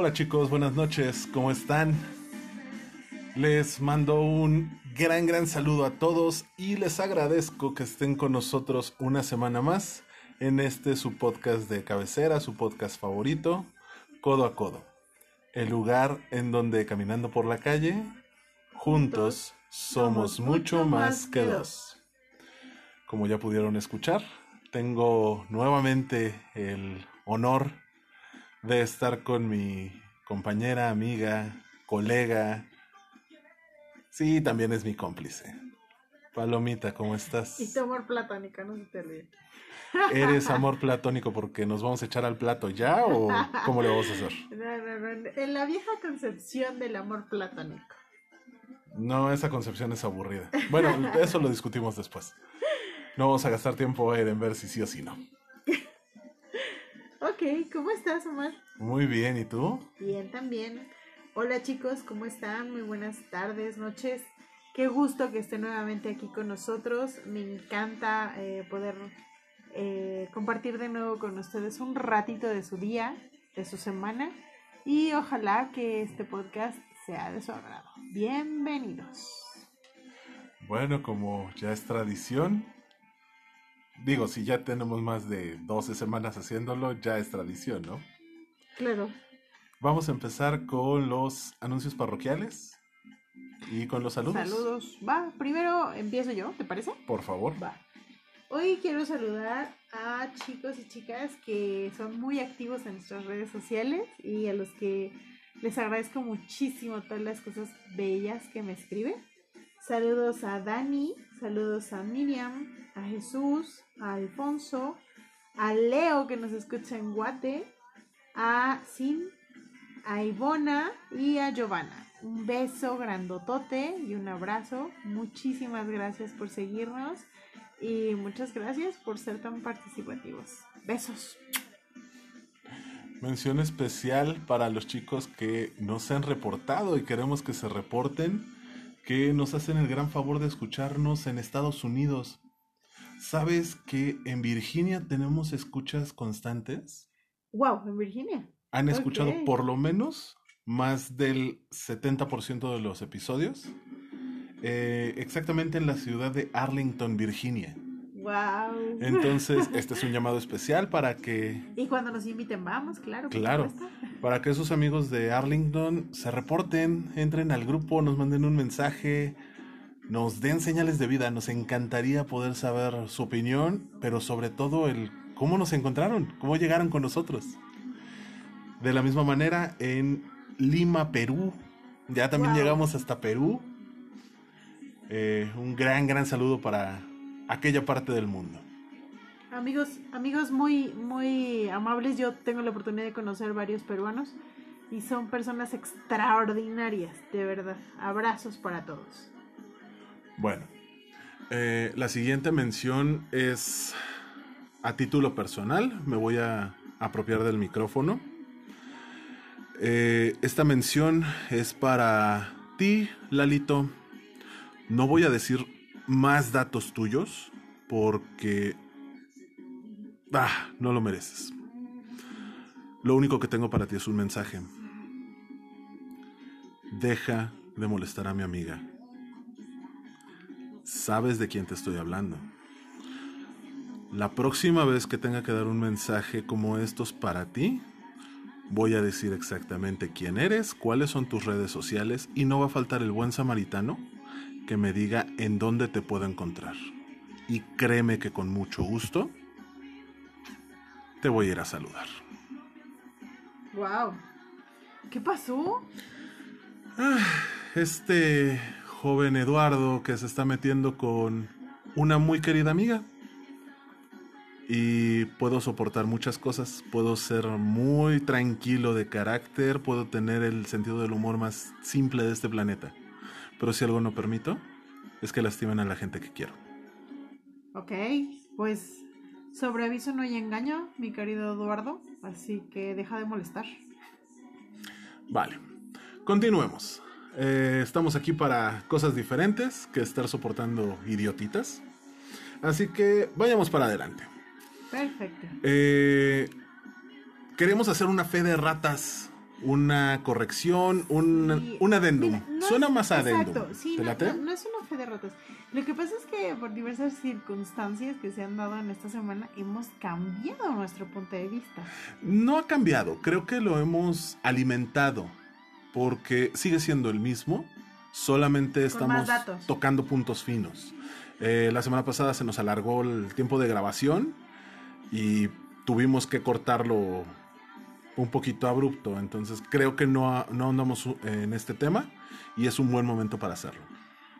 Hola chicos, buenas noches, ¿cómo están? Les mando un gran, gran saludo a todos y les agradezco que estén con nosotros una semana más en este su podcast de cabecera, su podcast favorito, Codo a Codo. El lugar en donde caminando por la calle, juntos somos mucho más que dos. Como ya pudieron escuchar, tengo nuevamente el honor de estar con mi compañera, amiga, colega. Sí, también es mi cómplice. Palomita, ¿cómo estás? Y tu amor platónico, no se te olvide. ¿Eres amor platónico porque nos vamos a echar al plato ya o cómo le vamos a hacer? No, no, no. En la vieja concepción del amor platónico. No, esa concepción es aburrida. Bueno, eso lo discutimos después. No vamos a gastar tiempo en ver si sí o si no. Ok, ¿cómo estás, Omar? Muy bien, ¿y tú? Bien, también. Hola chicos, ¿cómo están? Muy buenas tardes, noches. Qué gusto que estén nuevamente aquí con nosotros. Me encanta eh, poder eh, compartir de nuevo con ustedes un ratito de su día, de su semana. Y ojalá que este podcast sea de su agrado. Bienvenidos. Bueno, como ya es tradición, digo, si ya tenemos más de 12 semanas haciéndolo, ya es tradición, ¿no? Claro. Vamos a empezar con los anuncios parroquiales y con los saludos. Saludos. Va, primero empiezo yo, ¿te parece? Por favor. Va. Hoy quiero saludar a chicos y chicas que son muy activos en nuestras redes sociales y a los que les agradezco muchísimo todas las cosas bellas que me escriben. Saludos a Dani, saludos a Miriam, a Jesús, a Alfonso, a Leo que nos escucha en Guate, a Sin, a Ivona y a Giovanna. Un beso grandotote y un abrazo. Muchísimas gracias por seguirnos y muchas gracias por ser tan participativos. Besos. Mención especial para los chicos que no se han reportado y queremos que se reporten, que nos hacen el gran favor de escucharnos en Estados Unidos. ¿Sabes que en Virginia tenemos escuchas constantes? Wow, en Virginia. Han escuchado por lo menos más del 70% de los episodios. eh, exactamente en la ciudad de Arlington, Virginia. Wow. Entonces, este es un llamado especial para que Y cuando nos inviten, vamos, claro. Claro. Para que esos amigos de Arlington se reporten, entren al grupo, nos manden un mensaje, nos den señales de vida. Nos encantaría poder saber su opinión, pero sobre todo el cómo nos encontraron, cómo llegaron con nosotros. De la misma manera, en Lima, Perú, ya también Wow. llegamos hasta Perú. Eh, un gran, gran saludo para aquella parte del mundo. Amigos, amigos muy, muy amables, yo tengo la oportunidad de conocer varios peruanos y son personas extraordinarias, de verdad. Abrazos para todos. Bueno, eh, la siguiente mención es a título personal. Me voy a apropiar del micrófono. Eh, esta mención es para ti, Lalito. No voy a decir más datos tuyos porque... Ah, no lo mereces. Lo único que tengo para ti es un mensaje. Deja de molestar a mi amiga. Sabes de quién te estoy hablando. La próxima vez que tenga que dar un mensaje como estos para ti, voy a decir exactamente quién eres, cuáles son tus redes sociales y no va a faltar el buen samaritano que me diga en dónde te puedo encontrar. Y créeme que con mucho gusto te voy a ir a saludar. Wow. ¿Qué pasó? Este joven Eduardo que se está metiendo con una muy querida amiga. Y puedo soportar muchas cosas. Puedo ser muy tranquilo de carácter. Puedo tener el sentido del humor más simple de este planeta. Pero si algo no permito, es que lastimen a la gente que quiero. Ok, pues sobre aviso no hay engaño, mi querido Eduardo, así que deja de molestar. Vale, continuemos. Eh, estamos aquí para cosas diferentes que estar soportando idiotitas. Así que vayamos para adelante. Perfecto. Eh, queremos hacer una fe de ratas una corrección, un, Sí. un adendum. Mira, no Suena es- más adendum. Exacto, sí, ¿Te no, late? no- no es una fe de ratas. Lo que pasa es que por diversas circunstancias que se han dado en esta semana hemos cambiado nuestro punto de vista. No ha cambiado, creo que lo hemos alimentado porque sigue siendo el mismo, solamente estamos tocando puntos finos. Eh, la semana pasada se nos alargó el tiempo de grabación y tuvimos que cortarlo un poquito abrupto, entonces creo que no, no andamos uh, en este tema y es un buen momento para hacerlo.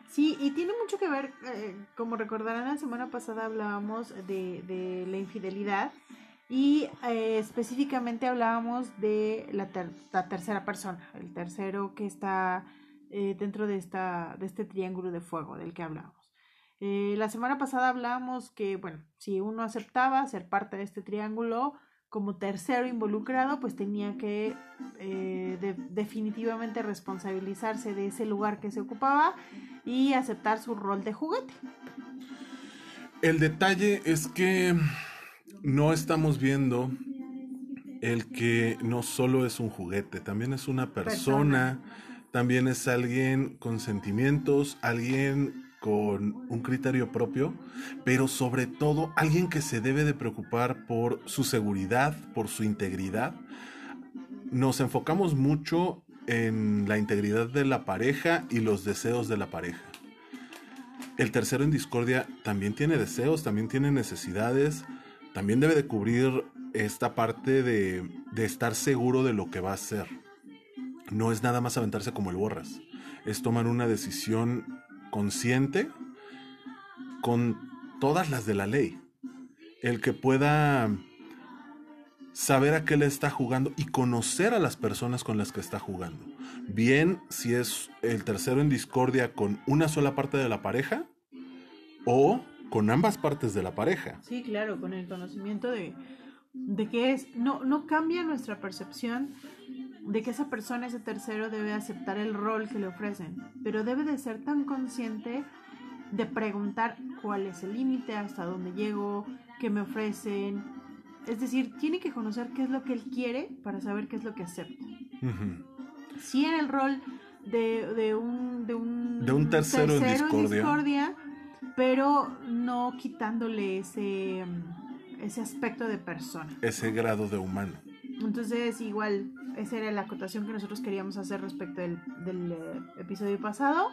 Sí, y tiene mucho que ver, eh, como recordarán, la semana pasada hablábamos de, de la infidelidad y eh, específicamente hablábamos de la, ter- la tercera persona, el tercero que está eh, dentro de, esta, de este triángulo de fuego del que hablábamos. Eh, la semana pasada hablábamos que, bueno, si uno aceptaba ser parte de este triángulo como tercero involucrado, pues tenía que eh, de- definitivamente responsabilizarse de ese lugar que se ocupaba y aceptar su rol de juguete. El detalle es que no estamos viendo el que no solo es un juguete, también es una persona, también es alguien con sentimientos, alguien con un criterio propio, pero sobre todo alguien que se debe de preocupar por su seguridad, por su integridad. Nos enfocamos mucho en la integridad de la pareja y los deseos de la pareja. El tercero en discordia también tiene deseos, también tiene necesidades, también debe de cubrir esta parte de, de estar seguro de lo que va a hacer. No es nada más aventarse como el borras, es tomar una decisión consciente con todas las de la ley. El que pueda saber a qué le está jugando y conocer a las personas con las que está jugando. Bien si es el tercero en discordia con una sola parte de la pareja o con ambas partes de la pareja. Sí, claro, con el conocimiento de, de que es, no, no cambia nuestra percepción de que esa persona, ese tercero, debe aceptar el rol que le ofrecen, pero debe de ser tan consciente de preguntar cuál es el límite, hasta dónde llego, qué me ofrecen. Es decir, tiene que conocer qué es lo que él quiere para saber qué es lo que acepta. Ujú. sí en el rol de, de un de un, De un tercero en discordia. discordia, pero no quitándole ese ese aspecto de persona. Ese grado de humano. Entonces, igual, esa era la acotación que nosotros queríamos hacer respecto del, del, eh, episodio pasado.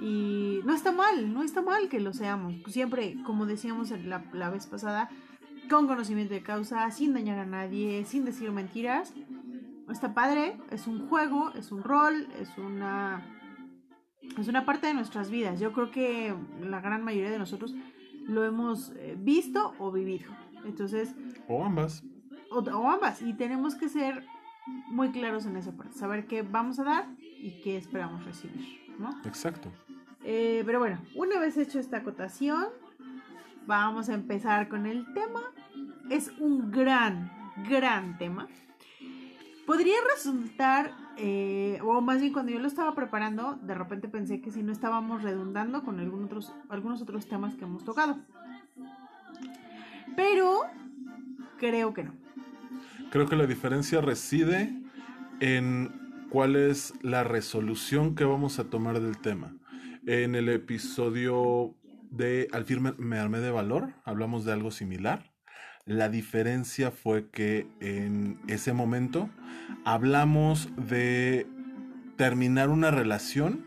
Y no está mal, no está mal que lo seamos. Siempre, como decíamos la, la vez pasada, con conocimiento de causa, sin dañar a nadie, sin decir mentiras. Está padre, es un juego, es un rol, es una es una parte de nuestras vidas. Yo creo que la gran mayoría de nosotros lo hemos eh, visto o vivido. Entonces, O ambas. o, o ambas, y tenemos que ser muy claros en esa parte, saber qué vamos a dar y qué esperamos recibir, ¿no? Exacto. Eh, pero bueno, una vez hecho esta acotación, vamos a empezar con el tema. Es un gran, gran tema. Podría resultar, eh, o más bien cuando yo lo estaba preparando, de repente pensé que si no estábamos redundando con algún otros, algunos otros temas que hemos tocado. Pero creo que no. Creo que la diferencia reside en cuál es la resolución que vamos a tomar del tema. En el episodio de Al firme me armé de valor, hablamos de algo similar. La diferencia fue que en ese momento hablamos de terminar una relación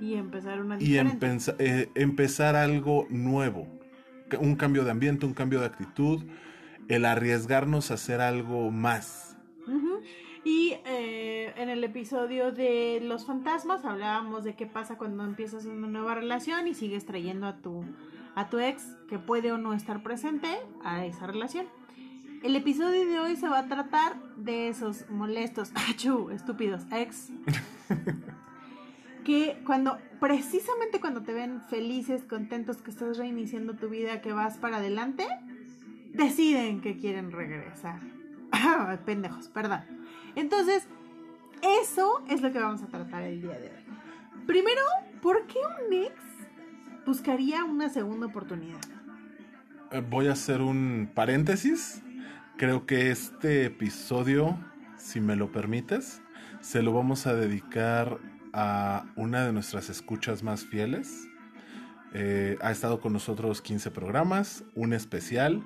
Y empezar una y empensa- eh, empezar algo nuevo. Un cambio de ambiente, un cambio de actitud, el arriesgarnos a hacer algo más. Y eh, en el episodio de los fantasmas hablábamos de qué pasa cuando empiezas una nueva relación y sigues trayendo a tu, a tu ex que puede o no estar presente a esa relación. El episodio de hoy se va a tratar de esos molestos, achú, estúpidos ex. que cuando, precisamente cuando te ven felices, contentos, que estás reiniciando tu vida, que vas para adelante, deciden que quieren regresar. Pendejos, perdón. Entonces, eso es lo que vamos a tratar el día de hoy. Primero, ¿por qué un ex buscaría una segunda oportunidad? Eh, Voy a hacer un paréntesis. Creo que este episodio si me lo permites, se lo vamos a dedicar a una de nuestras escuchas más fieles. Eh, ha estado con nosotros 15 programas, un especial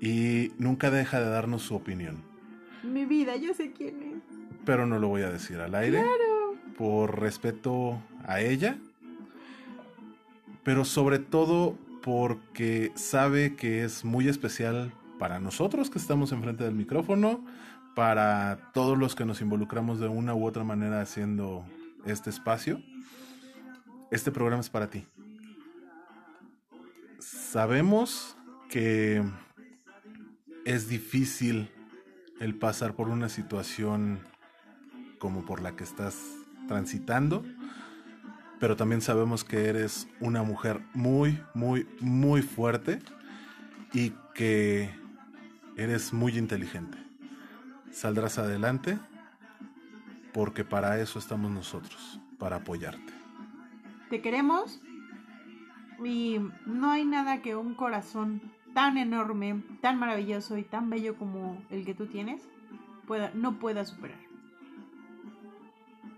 y nunca deja de darnos su opinión. Mi vida, yo sé quién es. Pero no lo voy a decir al aire. Claro. Por respeto a ella. Pero sobre todo porque sabe que es muy especial para nosotros que estamos enfrente del micrófono, para todos los que nos involucramos de una u otra manera haciendo este espacio. Este programa es para ti. Sabemos que es difícil el pasar por una situación como por la que estás transitando, pero también sabemos que eres una mujer muy, muy, muy fuerte y que eres muy inteligente. Saldrás adelante porque para eso estamos nosotros, para apoyarte. Te queremos y no hay nada que un corazón tan enorme, tan maravilloso y tan bello como el que tú tienes pueda, no pueda superar.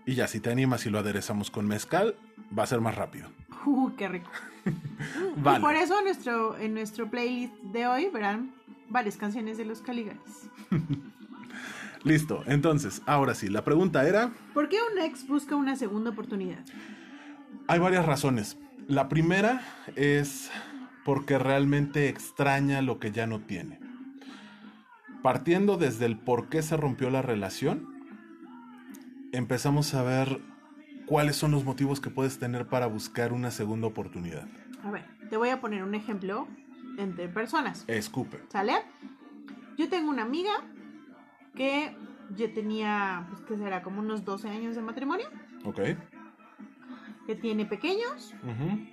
Y ya, si te animas y lo aderezamos con mezcal, va a ser más rápido. Uh, qué rico. Vale. Y por eso en nuestro, en nuestro playlist de hoy verán varias canciones de los Caligaris. Listo, entonces, ahora sí, la pregunta era, ¿Por qué un ex busca una segunda oportunidad? hay varias razones. La primera es porque realmente extraña lo que ya no tiene. Partiendo desde el por qué se rompió la relación, empezamos a ver cuáles son los motivos que puedes tener para buscar una segunda oportunidad. A ver, te voy a poner un ejemplo entre personas. Escupe. ¿Sale? Yo tengo una amiga que yo tenía, pues que será como unos 12 años de matrimonio, Ok. que tiene pequeños Ujú.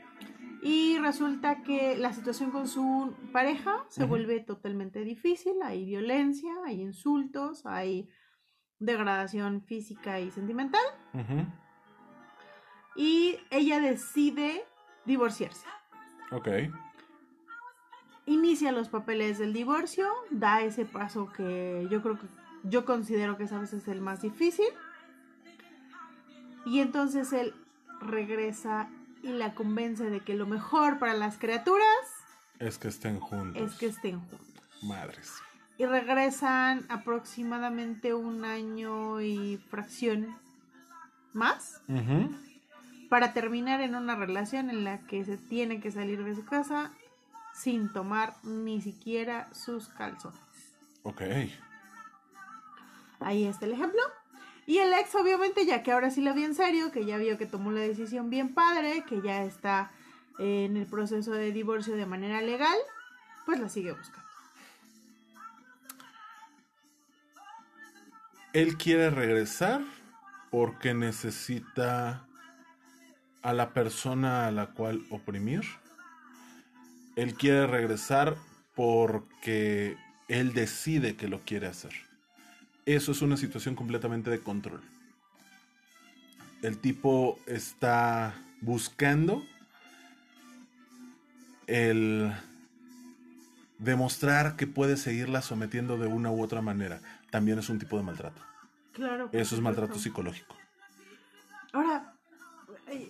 y resulta que la situación con su pareja se vuelve totalmente difícil, hay violencia, hay insultos, hay degradación física y sentimental Ujú. y ella decide divorciarse. Ok. inicia los papeles del divorcio, da ese paso que yo creo que yo considero que es a veces el más difícil. Y entonces él regresa y la convence de que lo mejor para las criaturas Es que estén juntos. es que estén juntos. Madres. Y regresan aproximadamente un año y fracción más para terminar en una relación en la que se tiene que salir de su casa sin tomar ni siquiera sus calzones. Ok. Ahí está el ejemplo. Y el ex, obviamente, ya que ahora sí la vio en serio, que ya vio que tomó la decisión bien padre, que ya está eh, en el proceso de divorcio de manera legal, pues la sigue buscando. Él quiere regresar porque necesita a la persona a la cual oprimir. Él quiere regresar porque él decide que lo quiere hacer. Eso es una situación completamente de control. El tipo está buscando el demostrar que puede seguirla sometiendo de una u otra manera. También es un tipo de maltrato. Claro. Eso es maltrato psicológico. Ahora,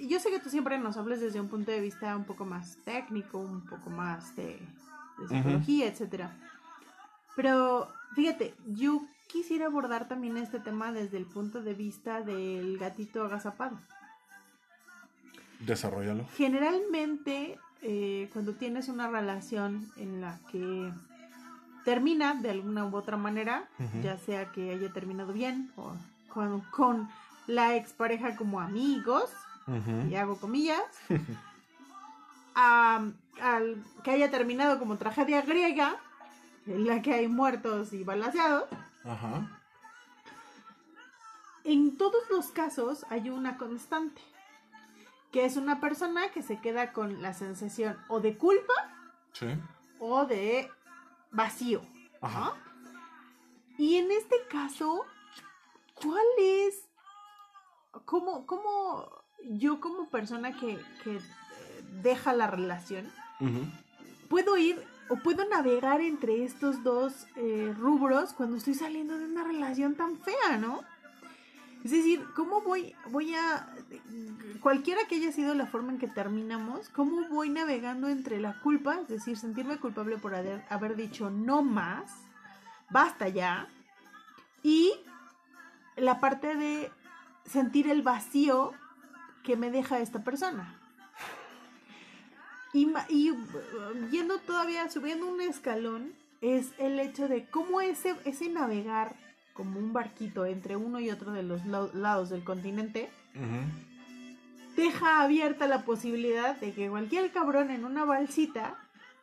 yo sé que tú siempre nos hablas desde un punto de vista un poco más técnico, un poco más de, de psicología, etcétera. Pero fíjate, yo quisiera abordar también este tema desde el punto de vista del gatito agazapado. Desarrollalo. Generalmente, eh, cuando tienes una relación en la que termina de alguna u otra manera, ya sea que haya terminado bien o con, con la expareja como amigos, Ujú. y hago comillas, al que haya terminado como tragedia griega, en la que hay muertos y balaseados, Ajá. en todos los casos hay una constante, que es una persona que se queda con la sensación o de culpa Sí. o de vacío. ¿no? Ajá. Y en este caso, ¿cuál es, cómo, cómo yo como persona que, que, eh, deja la relación, puedo ir o puedo navegar entre estos dos eh, rubros cuando estoy saliendo de una relación tan fea, ¿no? Es decir, ¿cómo voy, voy a, cualquiera que haya sido la forma en que terminamos, cómo voy navegando entre la culpa, es decir, sentirme culpable por haber, haber dicho no más, basta ya, y la parte de sentir el vacío que me deja esta persona. Y, y, yendo todavía, subiendo un escalón, es el hecho de cómo ese, ese navegar como un barquito entre uno y otro de los lados del continente, deja abierta la posibilidad de que cualquier cabrón en una balsita,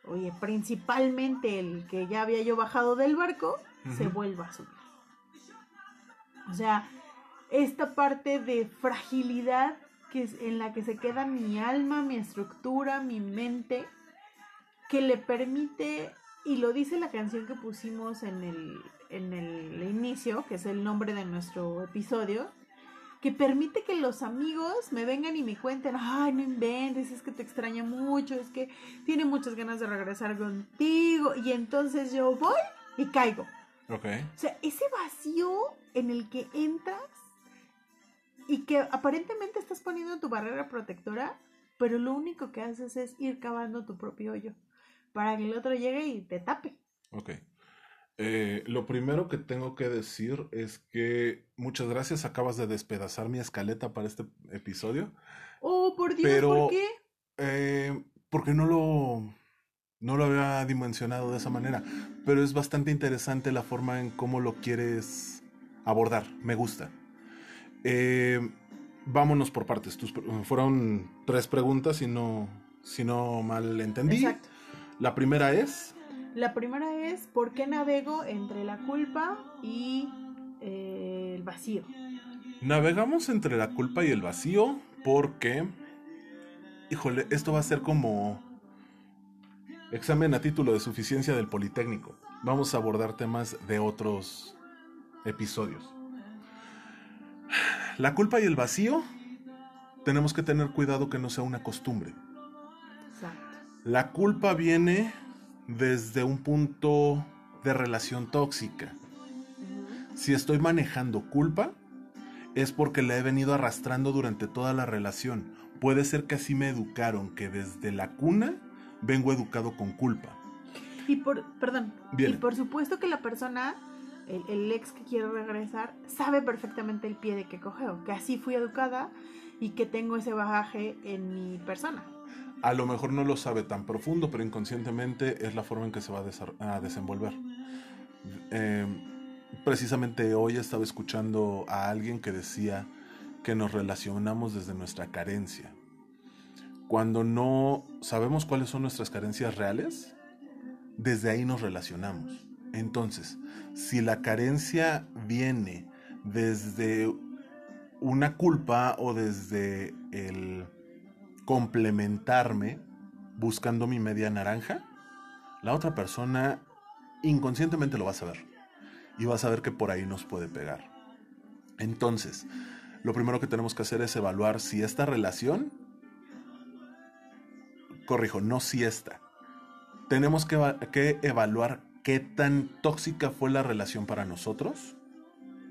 oye, principalmente el que ya había yo bajado del barco, se vuelva a subir. O sea, esta parte de fragilidad que es en la que se queda mi alma, mi estructura, mi mente, que le permite, y lo dice la canción que pusimos en el, en el inicio, que es el nombre de nuestro episodio, que permite que los amigos me vengan y me cuenten, ay, no inventes, es que te extraña mucho, es que tiene muchas ganas de regresar contigo, y entonces yo voy y caigo. Ok. O sea, ese vacío en el que entras y que aparentemente estás poniendo tu barrera protectora, pero lo único que haces es ir cavando tu propio hoyo para que el otro llegue y te tape. Ok. Eh, lo primero que tengo que decir es que muchas gracias, acabas de despedazar mi escaleta para este episodio. Oh, por Dios, ¿por qué? Eh, porque no lo, no lo había dimensionado de esa manera, pero es bastante interesante la forma en cómo lo quieres abordar, me gusta. Eh, vámonos por partes. fueron tres preguntas, y no, si no mal entendí. Exacto. La primera es. La primera es ¿por qué navego entre la culpa y eh, el vacío? Navegamos entre la culpa y el vacío porque, híjole, esto va a ser como examen a título de suficiencia del Politécnico. Vamos a abordar temas de otros episodios. La culpa y el vacío, tenemos que tener cuidado que no sea una costumbre. La culpa viene desde un punto de relación tóxica. Si estoy manejando culpa, es porque la he venido arrastrando durante toda la relación. Puede ser que así me educaron, que desde la cuna vengo educado con culpa. Y por, perdón, y por supuesto que la persona el, ex que quiere regresar sabe perfectamente el pie de que cogeo, que así fui educada y que tengo ese bagaje en mi persona. A lo mejor no lo sabe tan profundo, pero inconscientemente es la forma en que se va a, desenvolver. Eh, precisamente hoy estaba escuchando a alguien que decía que nos relacionamos desde nuestra carencia. Cuando no sabemos cuáles son nuestras carencias reales, desde ahí nos relacionamos. Entonces, si la carencia viene desde una culpa o desde el complementarme buscando mi media naranja, la otra persona inconscientemente lo va a saber y va a saber que por ahí nos puede pegar. Entonces, lo primero que tenemos que hacer es evaluar si esta relación, corrijo, no si esta, tenemos que, que evaluar qué tan tóxica fue la relación para nosotros,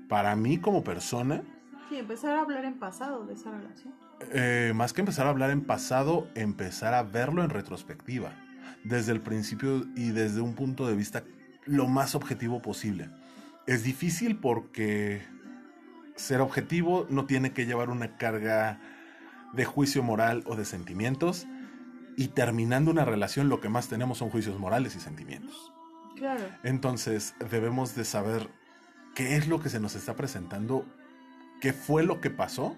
para mí como persona. Sí, empezar a hablar en pasado de esa relación. Eh, más que empezar a hablar en pasado, empezar a verlo en retrospectiva, desde el principio y desde un punto de vista lo más objetivo posible. Es difícil porque ser objetivo no tiene que llevar una carga de juicio moral o de sentimientos y terminando una relación lo que más tenemos son juicios morales y sentimientos. Entonces debemos de saber qué es lo que se nos está presentando, qué fue lo que pasó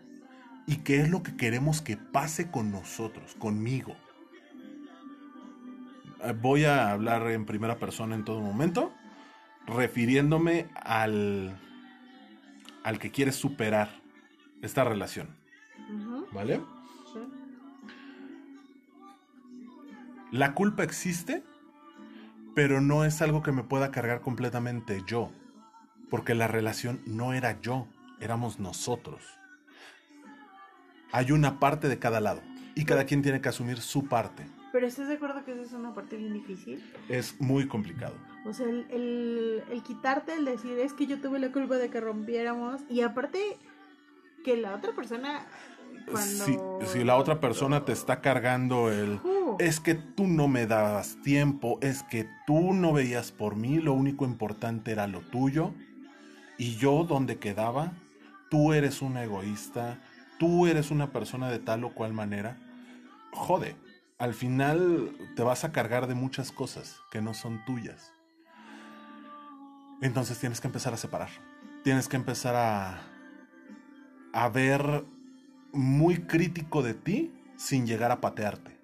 y qué es lo que queremos que pase con nosotros, conmigo. Eh, voy a hablar en primera persona en todo momento, refiriéndome al, al que quiere superar esta relación. ¿Vale? La culpa existe pero no es algo que me pueda cargar completamente yo, porque la relación no era yo, éramos nosotros. Hay una parte de cada lado y cada quien tiene que asumir su parte. Pero ¿estás de acuerdo que esa es una parte bien difícil? Es muy complicado. O sea, el, el, el quitarte, el decir, es que yo tuve la culpa de que rompiéramos. Y aparte, que la otra persona, cuando... Si, si la otra persona te está cargando el... Uh, Es que tú no me dabas tiempo, es que tú no veías por mí, lo único importante era lo tuyo. Y yo donde quedaba, tú eres una egoísta, tú eres una persona de tal o cual manera. Jode, al final te vas a cargar de muchas cosas que no son tuyas. Entonces tienes que empezar a separar. Tienes que empezar a, a ver muy crítico de ti sin llegar a patearte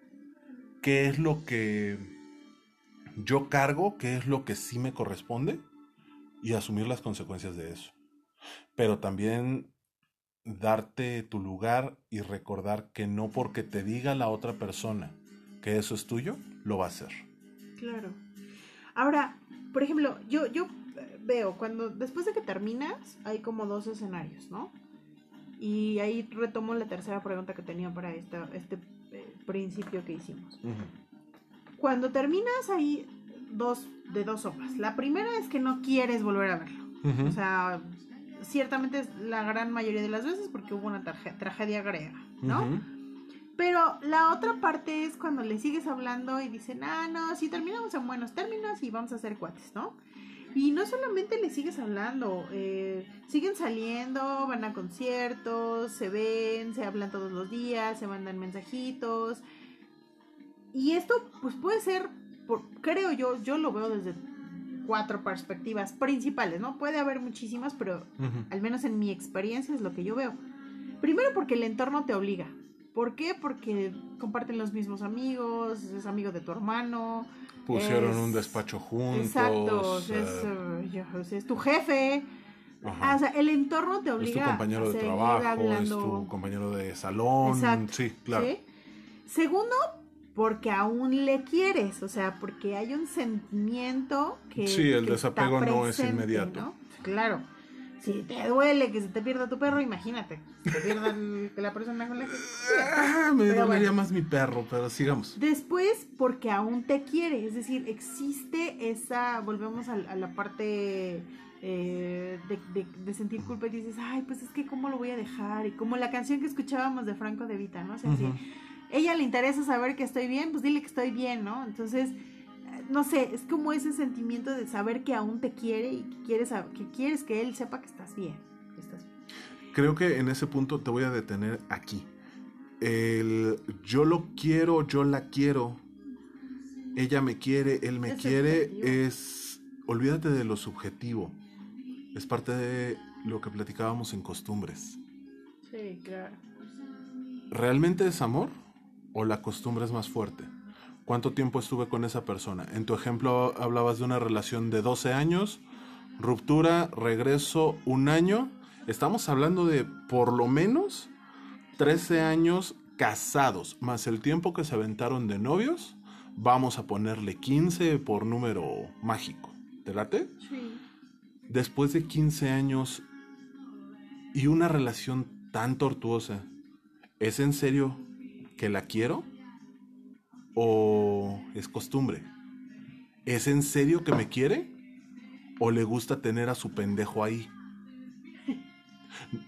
qué es lo que yo cargo, qué es lo que sí me corresponde y asumir las consecuencias de eso. Pero también darte tu lugar y recordar que no porque te diga la otra persona que eso es tuyo, lo va a hacer. Claro. Ahora, por ejemplo, yo, yo veo cuando después de que terminas hay como dos escenarios, ¿no? Y ahí retomo la tercera pregunta que tenía para esta, este eh, principio que hicimos. Cuando terminas hay dos de dos sopas. La primera es que no quieres volver a verlo. O sea, ciertamente es la gran mayoría de las veces porque hubo una tragedia griega, ¿no? Pero la otra parte es cuando le sigues hablando y dicen, ah, no, si terminamos en buenos términos y vamos a ser cuates, ¿no? Y no solamente le sigues hablando, eh, siguen saliendo, van a conciertos, se ven, se hablan todos los días, se mandan mensajitos. Y esto, pues puede ser, por- creo yo, yo lo veo desde cuatro perspectivas principales, ¿no? Puede haber muchísimas, pero al menos en mi experiencia es lo que yo veo. Primero porque el entorno te obliga. ¿Por qué? Porque comparten los mismos amigos, es amigo de tu hermano. Pusieron es- un despacho juntos. Exacto, es, eh, es tu jefe. ajá. Ah, o sea, el entorno te es obliga tu compañero a de trabajo, es tu compañero de salón. Exacto, Sí, claro. ¿sí? Segundo, porque aún le quieres, o sea, porque hay un sentimiento que. Sí, el que está desapego no es inmediato. ¿no? Claro. Si te duele que se te pierda tu perro, imagínate. que Se pierda el- que la persona con la que. Ah, me dolería bueno. más mi perro, pero sigamos. Después, porque aún te quiere, es decir, existe esa, volvemos a, a la parte eh, de, de- de sentir culpa y dices, ay, pues es que cómo lo voy a dejar, y como la canción que escuchábamos de Franco De Vita, ¿no? O sea, si ella le interesa saber que estoy bien, pues dile que estoy bien, ¿no? Entonces, no sé, es como ese sentimiento de saber que aún te quiere y que quieres, que quieres que él sepa que estás bien, que estás bien. Creo que en ese punto te voy a detener aquí. El yo lo quiero, yo la quiero, ella me quiere, él me Es quiere, subjetivo. es... Olvídate de lo subjetivo. Es parte de lo que platicábamos en costumbres. Sí, claro. ¿Realmente es amor o la costumbre es más fuerte? ¿Cuánto tiempo estuve con esa persona? En tu ejemplo hablabas de una relación de 12 años, ruptura, regreso, un año. Estamos hablando de por lo menos 13 años casados, más el tiempo que se aventaron de novios. Vamos a ponerle 15 por número mágico. ¿Te late? Sí. después de 15 años y una relación tan tortuosa, ¿es en serio que la quiero? ¿O es costumbre? ¿Es en serio que me quiere? ¿O le gusta tener a su pendejo ahí?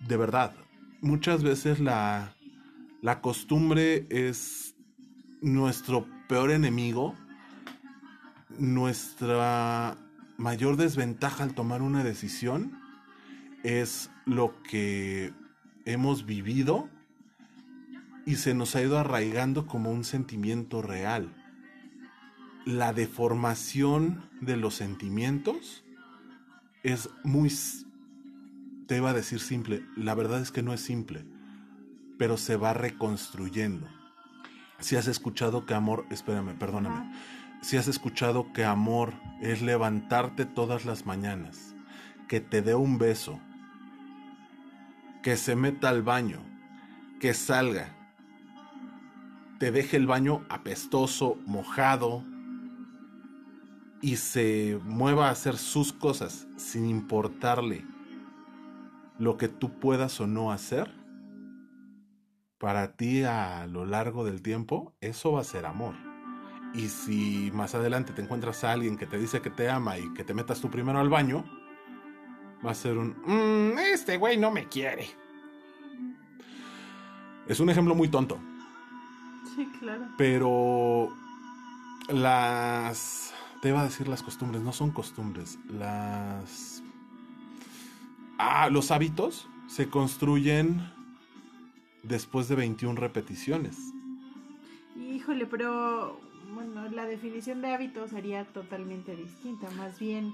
De verdad, muchas veces la, la costumbre es nuestro peor enemigo, nuestra mayor desventaja al tomar una decisión es lo que hemos vivido y se nos ha ido arraigando como un sentimiento real. La deformación de los sentimientos es muy, te iba a decir simple, la verdad es que no es simple, pero se va reconstruyendo. Si has escuchado que amor, espérame, perdóname. Si has escuchado que amor es levantarte todas las mañanas, que te dé un beso, que se meta al baño, que salga, te deje el baño apestoso, mojado y se mueva a hacer sus cosas sin importarle lo que tú puedas o no hacer, para ti a lo largo del tiempo, eso va a ser amor. Y si más adelante te encuentras a alguien que te dice que te ama y que te metas tú primero al baño, va a ser un... "Mm, este güey no me quiere. Es un ejemplo muy tonto, Sí, claro. pero las... Te iba a decir las costumbres, no son costumbres. Las... Ah, los hábitos se construyen después de 21 repeticiones. Híjole, pero bueno, la definición de hábitos sería totalmente distinta. Más bien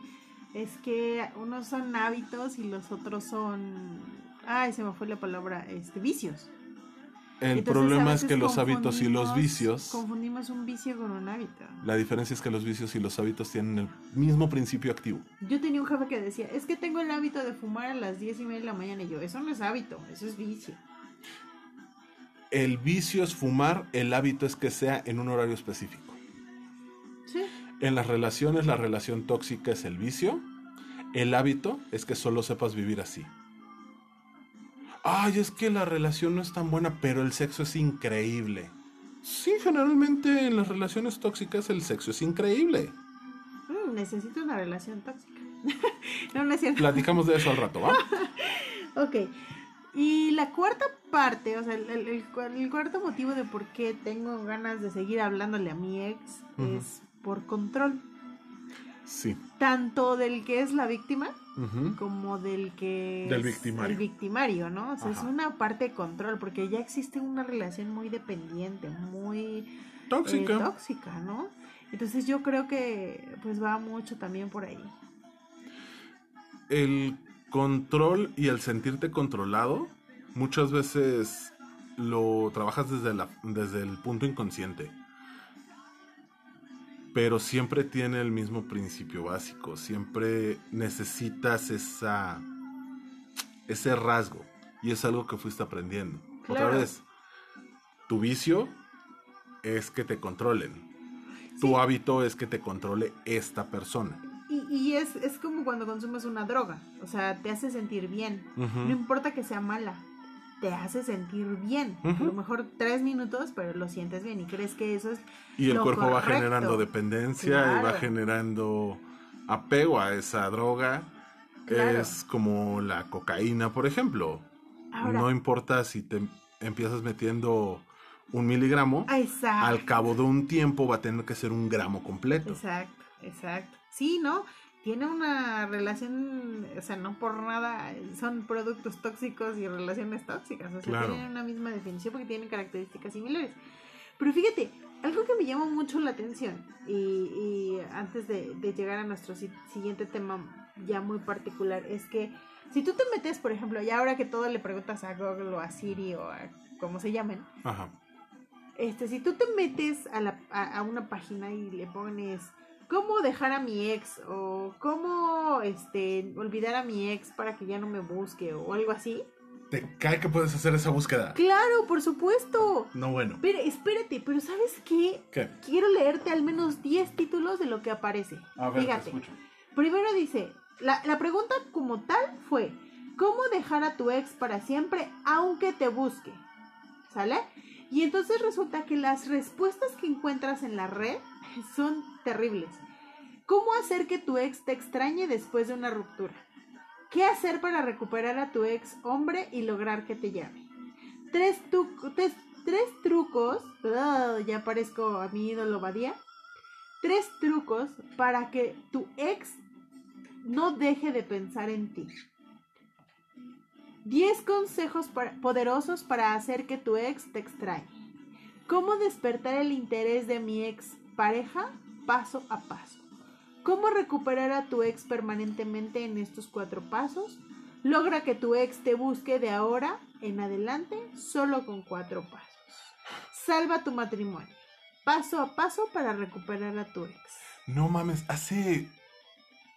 es que unos son hábitos y los otros son... Ay, se me fue la palabra, este, vicios. El Entonces, problema es que los hábitos y los vicios, Confundimos un vicio con un hábito. la diferencia es que los vicios y los hábitos tienen el mismo principio activo. Yo tenía un jefe que decía, es que tengo el hábito de fumar a las 10 y media de la mañana. Y yo, eso no es hábito, eso es vicio. El vicio es fumar, el hábito es que sea en un horario específico. Sí. En las relaciones, la relación tóxica es el vicio, el hábito es que solo sepas vivir así. Ay, es que la relación no es tan buena, pero el sexo es increíble. Sí, generalmente en las relaciones tóxicas el sexo es increíble. Mm, necesito una relación tóxica. no, no es cierto. Platicamos de eso al rato, ¿va? Ok. Y la cuarta parte, o sea, el, el- el cu- el cuarto motivo de por qué tengo ganas de seguir hablándole a mi ex es por control. Sí. Tanto del que es la víctima Como del que Del victimario. el victimario, ¿no? O sea, es una parte de control porque ya existe una relación muy dependiente, muy eh, Tóxica. tóxica, ¿no? Entonces yo creo que pues va mucho también por ahí. el control y el sentirte controlado muchas veces lo trabajas desde, la, desde el punto inconsciente. Pero siempre tiene el mismo principio básico. Siempre necesitas esa, ese rasgo. Y es algo que fuiste aprendiendo. Otra vez, tu vicio es que te controlen. Tu hábito es que te controle esta persona. Y, y es, es como cuando consumes una droga, o sea, te hace sentir bien. No importa que sea mala, te hace sentir bien. A lo mejor tres minutos, pero lo sientes bien y crees que eso es... Y el lo cuerpo va generando dependencia y va generando apego a esa droga. Claro. Es como la cocaína, por ejemplo. Ahora, No importa si te empiezas metiendo un miligramo, exacto. al cabo de un tiempo va a tener que ser un gramo completo. Exacto, exacto. Sí, ¿no? Tiene una relación, o sea, no por nada, son productos tóxicos y relaciones tóxicas, o sea, Claro. tienen una misma definición porque tienen características similares. Pero fíjate, algo que me llama mucho la atención, y, y antes de, de llegar a nuestro si- siguiente tema ya muy particular, es que si tú te metes, por ejemplo, y ahora que todo le preguntas a Google o a Siri o a como se llamen, Ajá. este, si tú te metes a, la, a, a una página y le pones cómo dejar a mi ex o cómo este, olvidar a mi ex para que ya no me busque o algo así. ¿Te cae que puedes hacer esa búsqueda? Claro, por supuesto. No, bueno. Pero espérate, pero ¿sabes qué? ¿Qué? Quiero leerte al menos 10 títulos de lo que aparece. A ver, Fíjate. te escucho. Primero dice, la, la pregunta como tal fue, ¿cómo dejar a tu ex para siempre aunque te busque? ¿Sale? Y entonces resulta que las respuestas que encuentras en la red son terribles. ¿Cómo hacer que tu ex te extrañe después de una ruptura? ¿Qué hacer para recuperar a tu ex hombre y lograr que te llame? Tres, trucos, ya parezco a mi ídolo Badía. Tres trucos para que tu ex no deje de pensar en ti. 10 consejos poderosos para hacer que tu ex te extrañe. ¿Cómo despertar el interés de mi ex pareja paso a paso? ¿Cómo recuperar a tu ex permanentemente en estos cuatro pasos? Logra que tu ex te busque de ahora en adelante solo con cuatro pasos. Salva tu matrimonio. Paso a paso para recuperar a tu ex. No mames, hace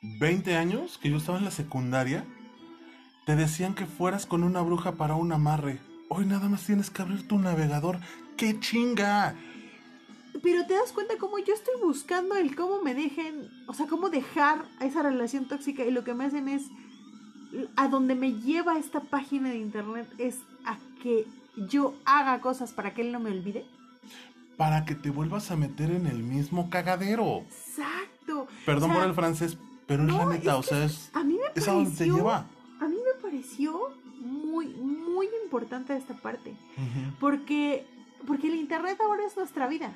20 años que yo estaba en la secundaria, te decían que fueras con una bruja para un amarre. Hoy nada más tienes que abrir tu navegador. ¡Qué chinga! Pero te das cuenta cómo yo estoy buscando el cómo me dejen, o sea, cómo dejar a esa relación tóxica y lo que me hacen es, a donde me lleva esta página de internet es a que yo haga cosas para que él no me olvide. para que te vuelvas a meter en el mismo cagadero. Exacto. Perdón O sea, por el francés, pero es la neta, es o sea, es, A mí me es a donde te pareció, lleva. a mí me pareció muy, muy importante esta parte. Porque, porque el internet ahora es nuestra vida.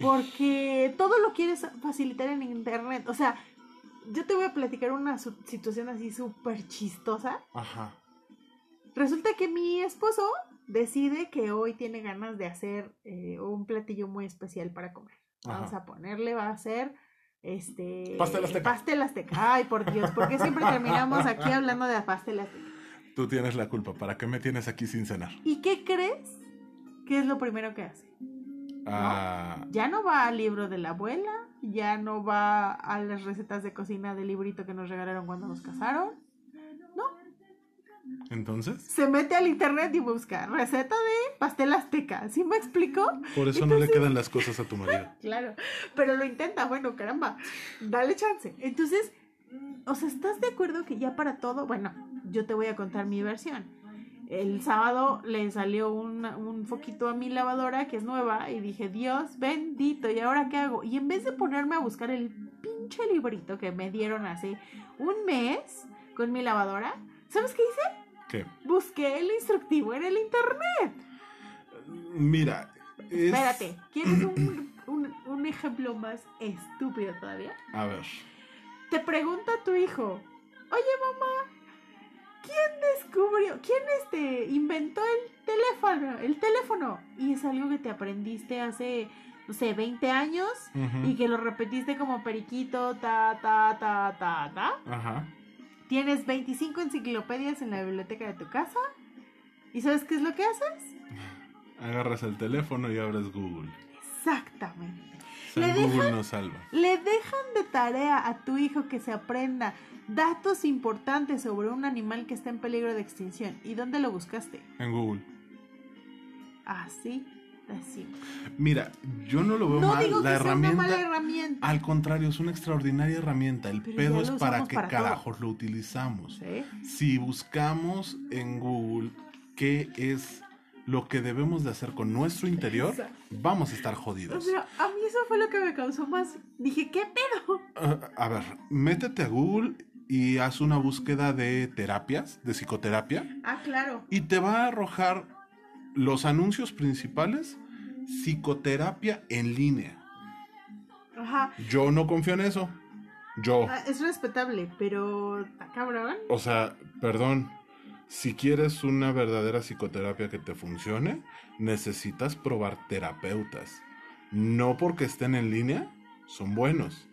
Porque todo lo quieres facilitar en internet. O sea, yo te voy a platicar una situación así súper chistosa. Ajá. Resulta que mi esposo decide que hoy tiene ganas de hacer eh, un platillo muy especial para comer. Vamos a ponerle, va a ser este Pastel azteca. pastel azteca. Ay, por Dios, porque siempre terminamos aquí hablando de pastel azteca. Tú tienes la culpa. ¿Para qué me tienes aquí sin cenar? ¿Y qué crees? ¿Qué es lo primero que hace? Ah, Ya no va al libro de la abuela, ya no va a las recetas de cocina del librito que nos regalaron cuando nos casaron. entonces, Se mete al internet y busca receta de pastel azteca. ¿Sí me explico? por eso no le quedan las cosas a tu marido. Claro, pero lo intenta, bueno, caramba, dale chance. Entonces, o sea, ¿estás de acuerdo que ya para todo? Bueno, yo te voy a contar mi versión. El sábado le salió un, un foquito a mi lavadora que es nueva y dije, Dios bendito, ¿y ahora qué hago? Y en vez de ponerme a buscar el pinche librito que me dieron hace un mes con mi lavadora, ¿sabes qué hice? ¿Qué? Busqué el instructivo en el internet. Mira, es... Espérate, ¿quieres un, un, un ejemplo más estúpido todavía? A ver. Te pregunta tu hijo, oye mamá, ¿quién descubrió, quién este inventó el teléfono? El teléfono. Y es algo que te aprendiste hace, no sé, 20 años Ujú. y que lo repetiste como periquito, ta, ta, ta, ta, ta. Ajá. Tienes 25 enciclopedias en la biblioteca de tu casa. ¿Y sabes qué es lo que haces? Agarras el teléfono y abres Google. Exactamente. O sea, Le Google nos salva. Le dejan de tarea a tu hijo que se aprenda datos importantes sobre un animal que está en peligro de extinción. ¿Y dónde lo buscaste? En Google. Así de simple. Mira, yo no lo veo No mal. digo la que sea una herramienta. mala herramienta. Al contrario, es una extraordinaria herramienta. El Pero pedo es para qué todo. carajos lo utilizamos. ¿sí? Si buscamos en Google qué es lo que debemos de hacer con nuestro interior, Exacto. vamos a estar O jodidos. sea, a mí eso fue lo que me causó más. Dije, ¿qué pedo? Ah, a ver, métete a Google y haz una búsqueda de terapias, de psicoterapia, Ah, claro. y te va a arrojar los anuncios principales, psicoterapia en línea. Ajá. Yo no confío en eso. Yo. Ah, es respetable, pero. ¿Está cabrón? O sea, perdón, si quieres una verdadera psicoterapia que te funcione, necesitas probar terapeutas. No porque estén en línea, son buenos.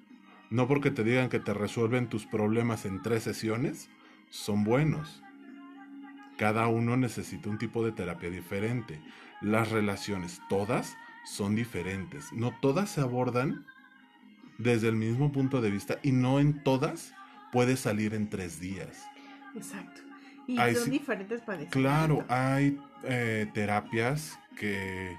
No porque te digan que te resuelven tus problemas en tres sesiones, son buenos. Cada uno necesita un tipo de terapia diferente. Las relaciones, todas, son diferentes. No todas se abordan desde el mismo punto de vista y no en todas puedes salir en tres días. Exacto. Y Ay, son diferentes padecimientos. Claro, hay eh, terapias que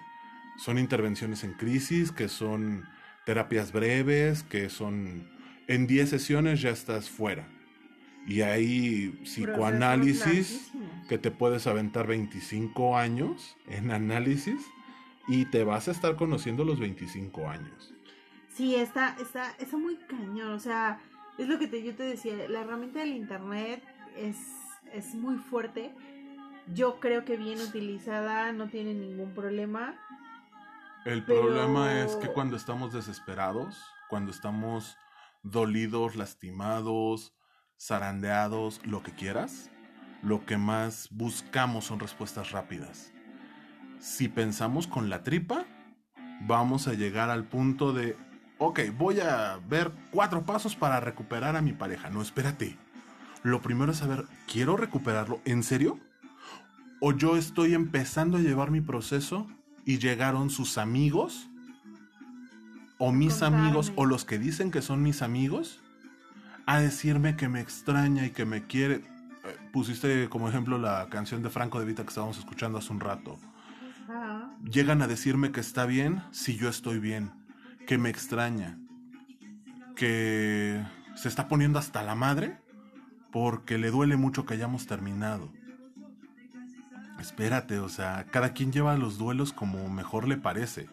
son intervenciones en crisis, que son terapias breves, que son en 10 sesiones ya estás fuera. Y hay psicoanálisis que te puedes aventar 25 años en análisis y te vas a estar conociendo los 25 años. Sí, está, está, está muy cañón. O sea, es lo que te, yo te decía, la herramienta del internet es, es muy fuerte. Yo creo que bien utilizada no tiene ningún problema. El Pero- problema es que cuando estamos desesperados, cuando estamos dolidos, lastimados, zarandeados, lo que quieras, lo que más buscamos son respuestas rápidas. Si pensamos con la tripa, vamos a llegar al punto de, ok, voy a ver cuatro pasos para recuperar a mi pareja. No, espérate. Lo primero es saber, ¿quiero recuperarlo en serio? ¿O yo estoy empezando a llevar mi proceso y llegaron sus amigos? ¿O mis contarme. amigos o los que dicen que son mis amigos? A decirme que me extraña y que me quiere. Eh, Pusiste como ejemplo la canción de Franco de Vita que estábamos escuchando hace un rato. Llegan a decirme que está bien si yo estoy bien, que me extraña, que se está poniendo hasta la madre porque le duele mucho que hayamos terminado. Espérate, o sea, cada quien lleva los duelos como mejor le parece.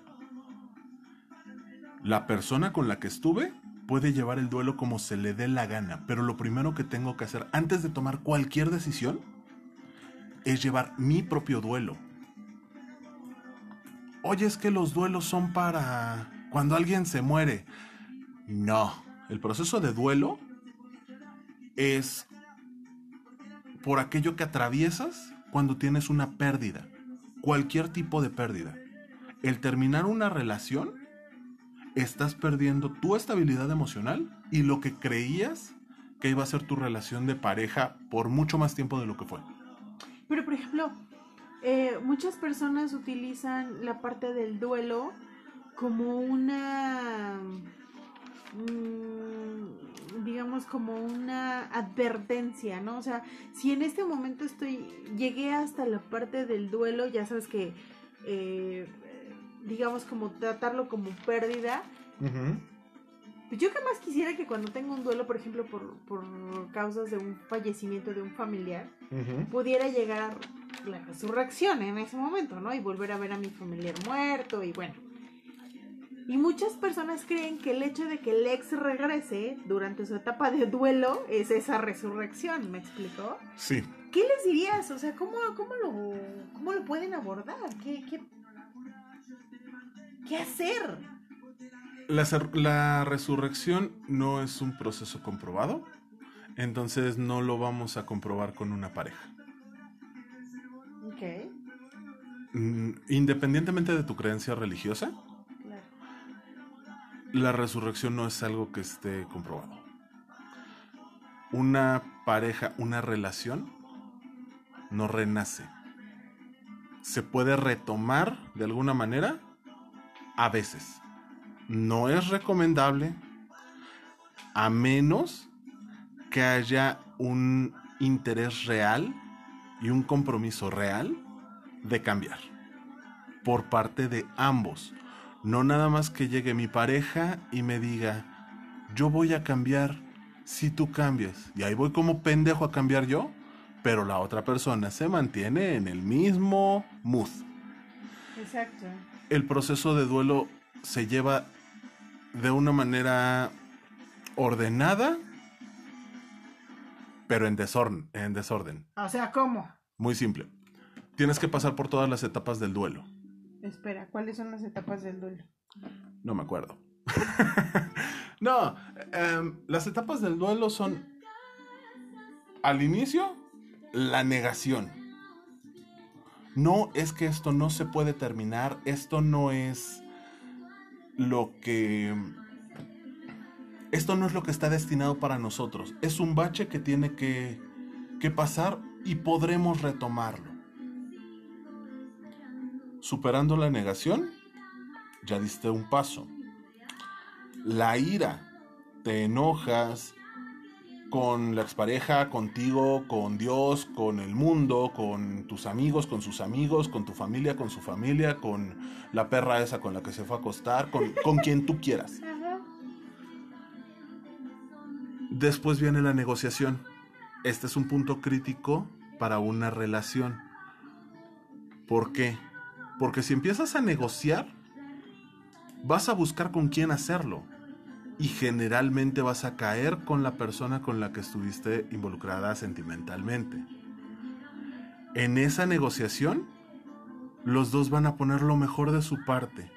La persona con la que estuve puede llevar el duelo como se le dé la gana, pero lo primero que tengo que hacer antes de tomar cualquier decisión es llevar mi propio duelo. Oye, es que los duelos son para cuando alguien se muere. No, el proceso de duelo es por aquello que atraviesas cuando tienes una pérdida, cualquier tipo de pérdida. El terminar una relación, estás perdiendo tu estabilidad emocional y lo que creías que iba a ser tu relación de pareja por mucho más tiempo de lo que fue. Pero, por ejemplo, eh, muchas personas utilizan la parte del duelo como una, mm, digamos, como una advertencia, ¿no? O sea, si en este momento estoy, llegué hasta la parte del duelo, ya sabes que, eh, digamos, como tratarlo como pérdida. Pues yo que más quisiera que cuando tengo un duelo, por ejemplo, por, por causas de un fallecimiento de un familiar, pudiera llegar la resurrección en ese momento, ¿no? Y volver a ver a mi familiar muerto y bueno. Y muchas personas creen que el hecho de que el ex regrese durante su etapa de duelo es esa resurrección, ¿me explicó? Sí. ¿Qué les dirías? O sea, ¿cómo, cómo, lo, cómo lo pueden abordar? ¿Qué, qué, qué hacer? La, la resurrección no es un proceso comprobado, entonces no lo vamos a comprobar con una pareja. Ok. Mm, Independientemente de tu creencia religiosa. La resurrección no es algo que esté comprobado. Una pareja, una relación, no renace. Se puede retomar de alguna manera a veces. No es recomendable a menos que haya un interés real y un compromiso real de cambiar por parte de ambos. No nada más que llegue mi pareja y me diga, yo voy a cambiar si tú cambias. Y ahí voy como pendejo a cambiar yo, pero la otra persona se mantiene en el mismo mood. Exacto. El proceso de duelo se lleva de una manera ordenada, pero en desorden. En desorden. O sea, ¿cómo? Muy simple. Tienes que pasar por todas las etapas del duelo. Espera, ¿cuáles son las etapas del duelo? No me acuerdo. no, em, las etapas del duelo son al inicio la negación. No es que esto no se puede terminar, esto no es lo que... Esto no es lo que está destinado para nosotros. Es un bache que tiene que, que pasar y podremos retomarlo. Superando la negación, ya diste un paso. La ira, te enojas con la expareja, contigo, con Dios, con el mundo, con tus amigos, con sus amigos, con tu familia, con su familia, con la perra esa con la que se fue a acostar, con, con quien tú quieras. Después viene la negociación. Este es un punto crítico para una relación. ¿Por qué? Porque si empiezas a negociar, vas a buscar con quién hacerlo. Y generalmente vas a caer con la persona con la que estuviste involucrada sentimentalmente. En esa negociación, los dos van a poner lo mejor de su parte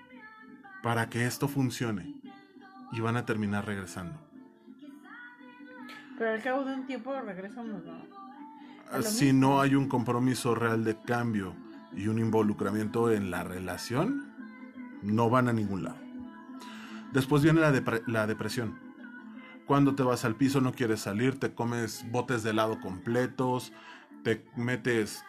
para que esto funcione. Y van a terminar regresando. Pero al cabo de un tiempo regresamos, ¿no? A lo Si mismo. no hay un compromiso real de cambio y un involucramiento en la relación, no van a ningún lado. Después viene la, depre- la depresión. Cuando te vas al piso, no quieres salir, te comes botes de helado completos, te metes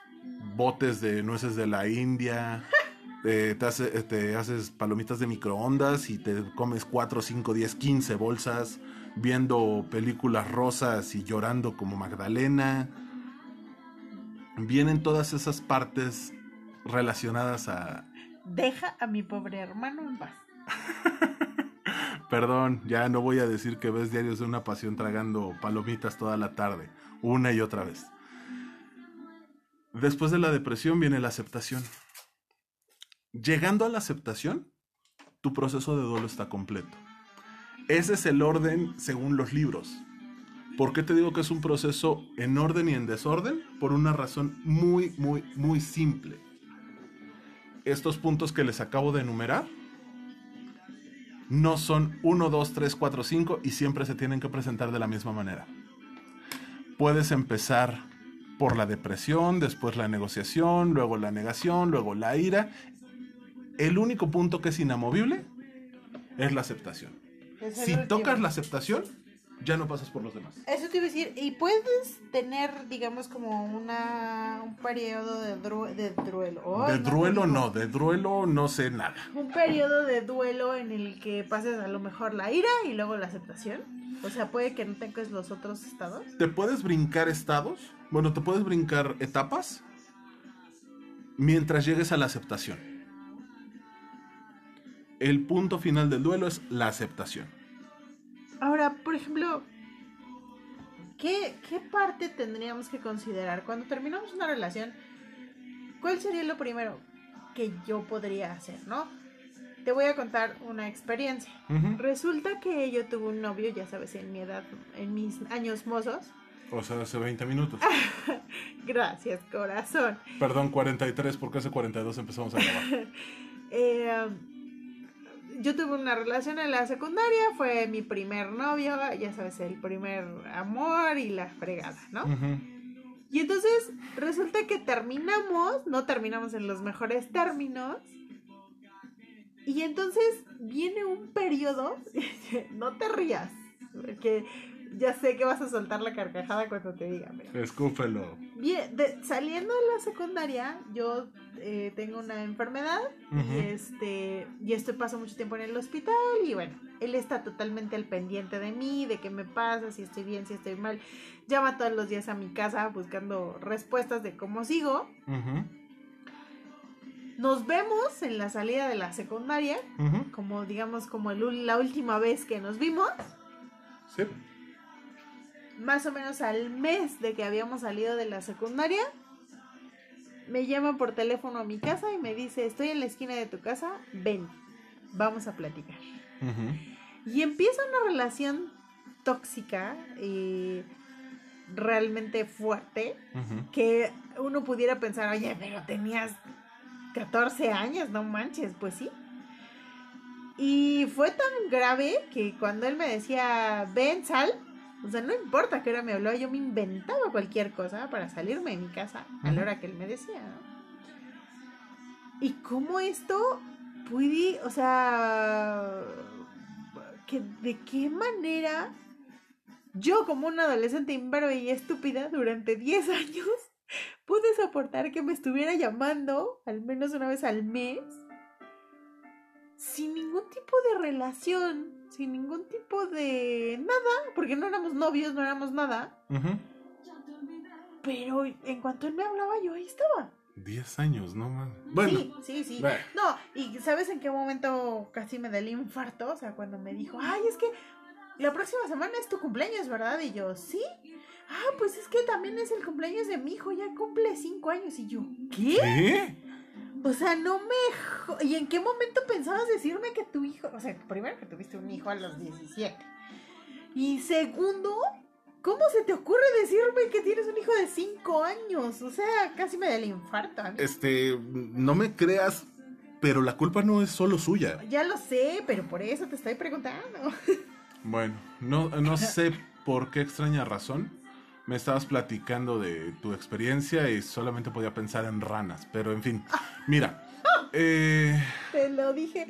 botes de nueces de la India, eh, te, hace- eh, te haces palomitas de microondas y te comes 4, 5, 10, 15 bolsas, viendo películas rosas y llorando como Magdalena. Vienen todas esas partes relacionadas a... Deja a mi pobre hermano en paz. Perdón, ya no voy a decir que ves diarios de una pasión tragando palomitas toda la tarde, una y otra vez. Después de la depresión viene la aceptación. Llegando a la aceptación, tu proceso de duelo está completo. Ese es el orden según los libros. ¿Por qué te digo que es un proceso en orden y en desorden? Por una razón muy, muy, muy simple. Estos puntos que les acabo de enumerar no son 1, 2, 3, 4, 5 y siempre se tienen que presentar de la misma manera. Puedes empezar por la depresión, después la negociación, luego la negación, luego la ira. El único punto que es inamovible es la aceptación. Es Si último. tocas la aceptación, ya no pasas por los demás. Eso te iba a decir, y puedes tener, digamos, como una un periodo de, de duelo. Ay, De no, duelo no, de duelo no sé nada. Un periodo de duelo en el que pases a lo mejor la ira y luego la aceptación. O sea, puede que no tengas los otros estados. Te puedes brincar estados, bueno, te puedes brincar etapas mientras llegues a la aceptación. El punto final del duelo es la aceptación. Ahora, por ejemplo, ¿qué, ¿qué parte tendríamos que considerar? Cuando terminamos una relación, ¿cuál sería lo primero que yo podría hacer, no? Te voy a contar una experiencia. Resulta que yo tuve un novio, ya sabes, en mi edad, en mis años mozos. O sea, hace 20 minutos. Gracias, corazón. Perdón, 43, porque hace 42 empezamos a grabar. Eh, yo tuve una relación en la secundaria, fue mi primer novio, ya sabes, el primer amor y la fregada, ¿no? Ujú. Y entonces resulta que terminamos, no terminamos en los mejores términos. Y entonces viene un periodo, no te rías, porque ya sé que vas a soltar la carcajada cuando te diga, pero Escúpelo. Bien, de- saliendo de la secundaria, yo eh, tengo una enfermedad y este y esto paso mucho tiempo en el hospital y bueno, él está totalmente al pendiente de mí, de qué me pasa, si estoy bien, si estoy mal. Llama todos los días a mi casa buscando respuestas de cómo sigo. Nos vemos en la salida de la secundaria, como digamos como el la última vez que nos vimos, Sí. Más o menos al mes de que habíamos salido de la secundaria, me llama por teléfono a mi casa y me dice, estoy en la esquina de tu casa, ven, vamos a platicar. Y empieza una relación tóxica y realmente fuerte, que uno pudiera pensar, oye, pero tenías 14 años, no manches, pues sí. Y fue tan grave que cuando él me decía, ven, sal, o sea, no importa que hora me habló, yo me inventaba cualquier cosa para salirme de mi casa a la hora que él me decía, ¿no? Y cómo esto pude, o sea, que de qué manera yo como una adolescente imberbe y estúpida durante 10 años pude soportar que me estuviera llamando al menos una vez al mes sin ningún tipo de relación, sin ningún tipo de nada, porque no éramos novios, no éramos nada, pero en cuanto él me hablaba yo ahí estaba. 10 años, no mames. Bueno, Sí, sí, sí. No, y ¿sabes en qué momento casi me da el infarto? O sea, cuando me dijo, ay, es que la próxima semana es tu cumpleaños, ¿verdad? Y yo, sí. Ah, pues es que también es el cumpleaños de mi hijo, ya cumple cinco años. Y yo, ¿qué? ¿qué? O sea, no me... jo- ¿Y en qué momento pensabas decirme que tu hijo... O sea, primero que tuviste un hijo a los 17. Y segundo, ¿cómo se te ocurre decirme que tienes un hijo de 5 años? O sea, casi me da el infarto. a mí. Este, no me creas, pero la culpa no es solo suya. Ya lo sé, pero por eso te estoy preguntando. Bueno, no, no sé por qué extraña razón. Me estabas platicando de tu experiencia y solamente podía pensar en ranas. Pero en fin, mira. eh, Te lo dije.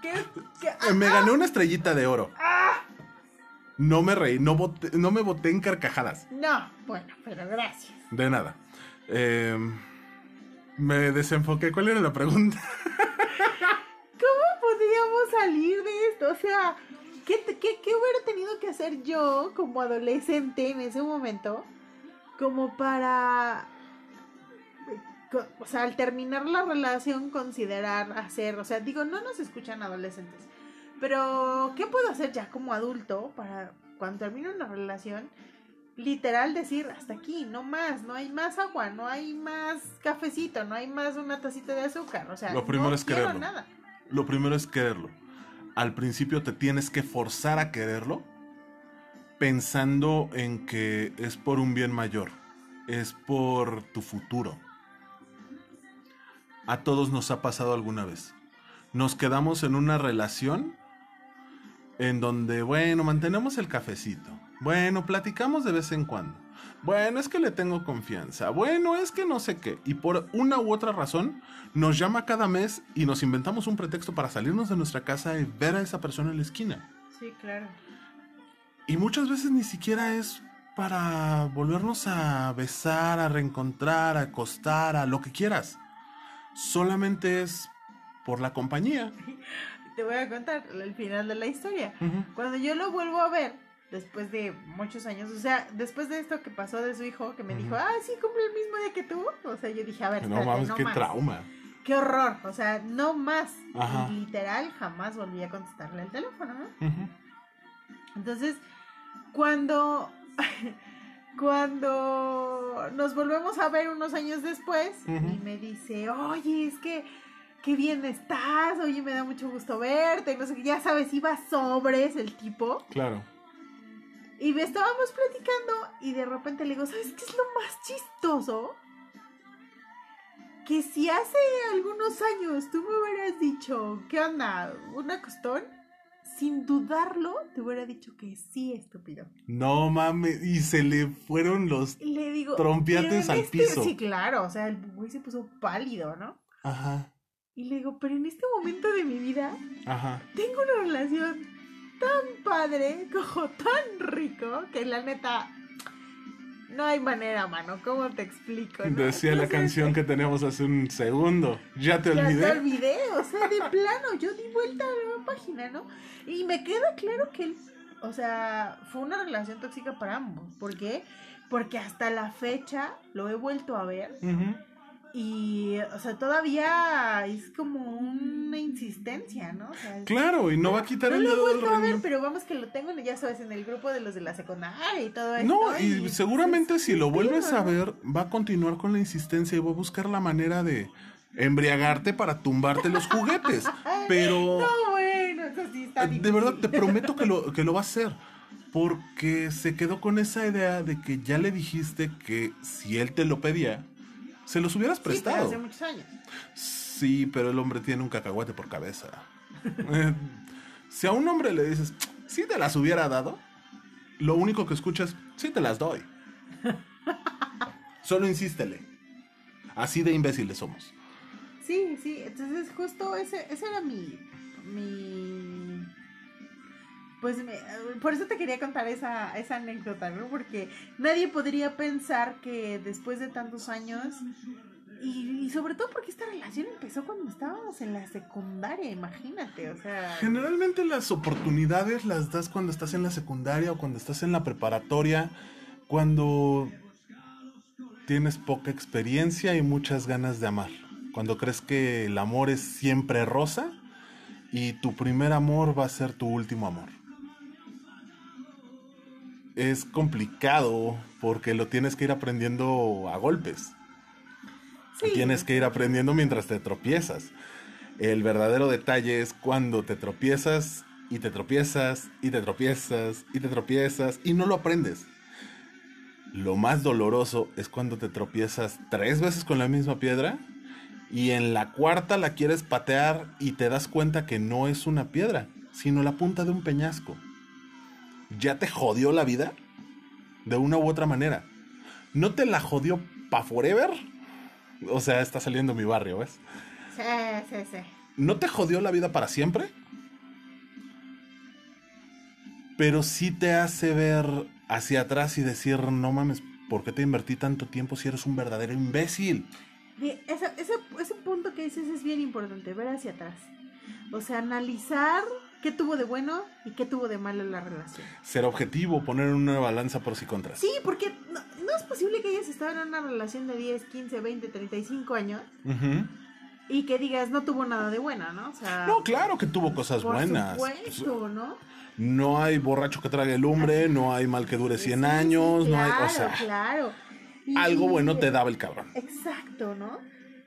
¿Qué? qué- ah, me gané una estrellita de oro. No me reí, no, boté- no me boté en carcajadas. No, bueno, pero gracias. De nada. Eh, me desenfoqué. ¿Cuál era la pregunta? ¿Cómo podríamos salir de esto? O sea, ¿qué, qué, qué hubiera tenido que hacer yo como adolescente en ese momento? Como para... O sea, al terminar la relación, considerar hacer... O sea, digo, no nos escuchan adolescentes. Pero, ¿qué puedo hacer ya como adulto para cuando termino una relación? literal decir hasta aquí, no más, no hay más agua, no hay más cafecito, no hay más una tacita de azúcar, o sea, Lo primero no es quiero quererlo. nada. Lo primero es quererlo. Al principio te tienes que forzar a quererlo pensando en que es por un bien mayor, es por tu futuro. A todos nos ha pasado alguna vez. Nos quedamos en una relación en donde, bueno, mantenemos el cafecito. Bueno, platicamos de vez en cuando. Bueno, es que le tengo confianza. Bueno, es que no sé qué. Y por una u otra razón, nos llama cada mes y nos inventamos un pretexto para salirnos de nuestra casa y ver a esa persona en la esquina. Sí, claro. Y muchas veces ni siquiera es para volvernos a besar, a reencontrar, a acostar, a lo que quieras. Solamente es por la compañía. Te voy a contar el final de la historia. Cuando yo lo vuelvo a ver, después de muchos años, o sea, después de esto que pasó de su hijo, que me dijo, ah, sí, cumple el mismo día que tú. O sea, yo dije, a ver, No espérate, mames, no qué más. trauma. Qué horror, o sea, no más. Ajá. Y literal, jamás volví a contestarle al teléfono, ¿no? Entonces, cuando, cuando nos volvemos a ver unos años después, y me dice, oye, es que, qué bien estás, oye, me da mucho gusto verte, y no sé qué, ya sabes, iba sobres el tipo, Claro. Y me estábamos platicando, y de repente le digo, ¿sabes qué es lo más chistoso? Que si hace algunos años tú me hubieras dicho, ¿qué onda? ¿Una costón? Sin dudarlo, te hubiera dicho que sí, estúpido. No mames. Y se le fueron los. Le digo. Trompiates "Pero en al este-" piso. Sí, claro, o sea, el güey se puso pálido, ¿no? Ajá. Y le digo, pero en este momento de mi vida Ajá. tengo una relación tan padre, como tan rico, que la neta. No hay manera, mano. ¿Cómo te explico? no? Decía la canción que teníamos hace un segundo. Ya te Ya olvidé. te olvidé, o sea, de plano, yo di vuelta a la página, ¿no? Y me queda claro que él, o sea, fue una relación tóxica para ambos. ¿Por qué? Porque hasta la fecha lo he vuelto a ver Ujú. Y, o sea, todavía es como una insistencia, ¿no? O sea, es- Claro, y no va a quitar no el dedo del a ver, pero vamos que lo tengo, ya sabes, en el grupo de los de la secundaria y todo esto. No, y seguramente pues, si lo vuelves a ver, va a continuar con la insistencia y va a buscar la manera de embriagarte para tumbarte los juguetes. Pero No, bueno, eso sí está eh, de verdad difícil. te prometo que lo, que lo va a hacer. Porque se quedó con esa idea de que ya le dijiste que si él te lo pedía, se los hubieras Sí, pero prestado. hace muchos años. Sí, pero el hombre tiene un cacahuate por cabeza. Eh, si a un hombre le dices, si te las hubiera dado, lo único que escuchas, sí te las doy. Solo insístele. Así de imbéciles somos. Sí, sí, entonces justo ese, ese era mi, mi, pues me- por eso te quería contar esa, esa anécdota, ¿no? Porque nadie podría pensar que después de tantos años, y, y sobre todo porque esta relación empezó cuando estábamos en la secundaria, imagínate, o sea, Generalmente las oportunidades las das cuando estás en la secundaria o cuando estás en la preparatoria, cuando tienes poca experiencia y muchas ganas de amar. Cuando crees que el amor es siempre rosa y tu primer amor va a ser tu último amor. Es complicado porque lo tienes que ir aprendiendo a golpes. sí, Tienes que ir aprendiendo mientras te tropiezas. El verdadero detalle es cuando te tropiezas y te tropiezas y te tropiezas y te tropiezas y no lo aprendes. Lo más doloroso es cuando te tropiezas tres veces con la misma piedra y en la cuarta la quieres patear y te das cuenta que no es una piedra, sino la punta de un peñasco. ¿Ya te jodió la vida? De una u otra manera. ¿No te la jodió pa' forever? O sea, está saliendo mi barrio, ¿ves? sí, sí, sí. ¿No te jodió la vida para siempre? Pero sí te hace ver hacia atrás y decir, no mames, ¿por qué te invertí tanto tiempo si eres un verdadero imbécil? Bien, ese, ese, ese punto que dices es bien importante, ver hacia atrás. O sea, analizar qué tuvo de bueno y qué tuvo de malo la relación. Ser objetivo, poner en una balanza pros y contras. Sí, porque no, no es posible que hayas estado en una relación de 10, 15, 20, 35 años Ujú. y que digas, no tuvo nada de buena, ¿no? O sea, No, claro que tuvo cosas por buenas. supuesto, ¿no? No hay borracho que trague el lumbre, no hay mal que dure 100 Sí, sí, años, no hay, o sea, claro. Y- algo bueno te daba el cabrón. Exacto, ¿no?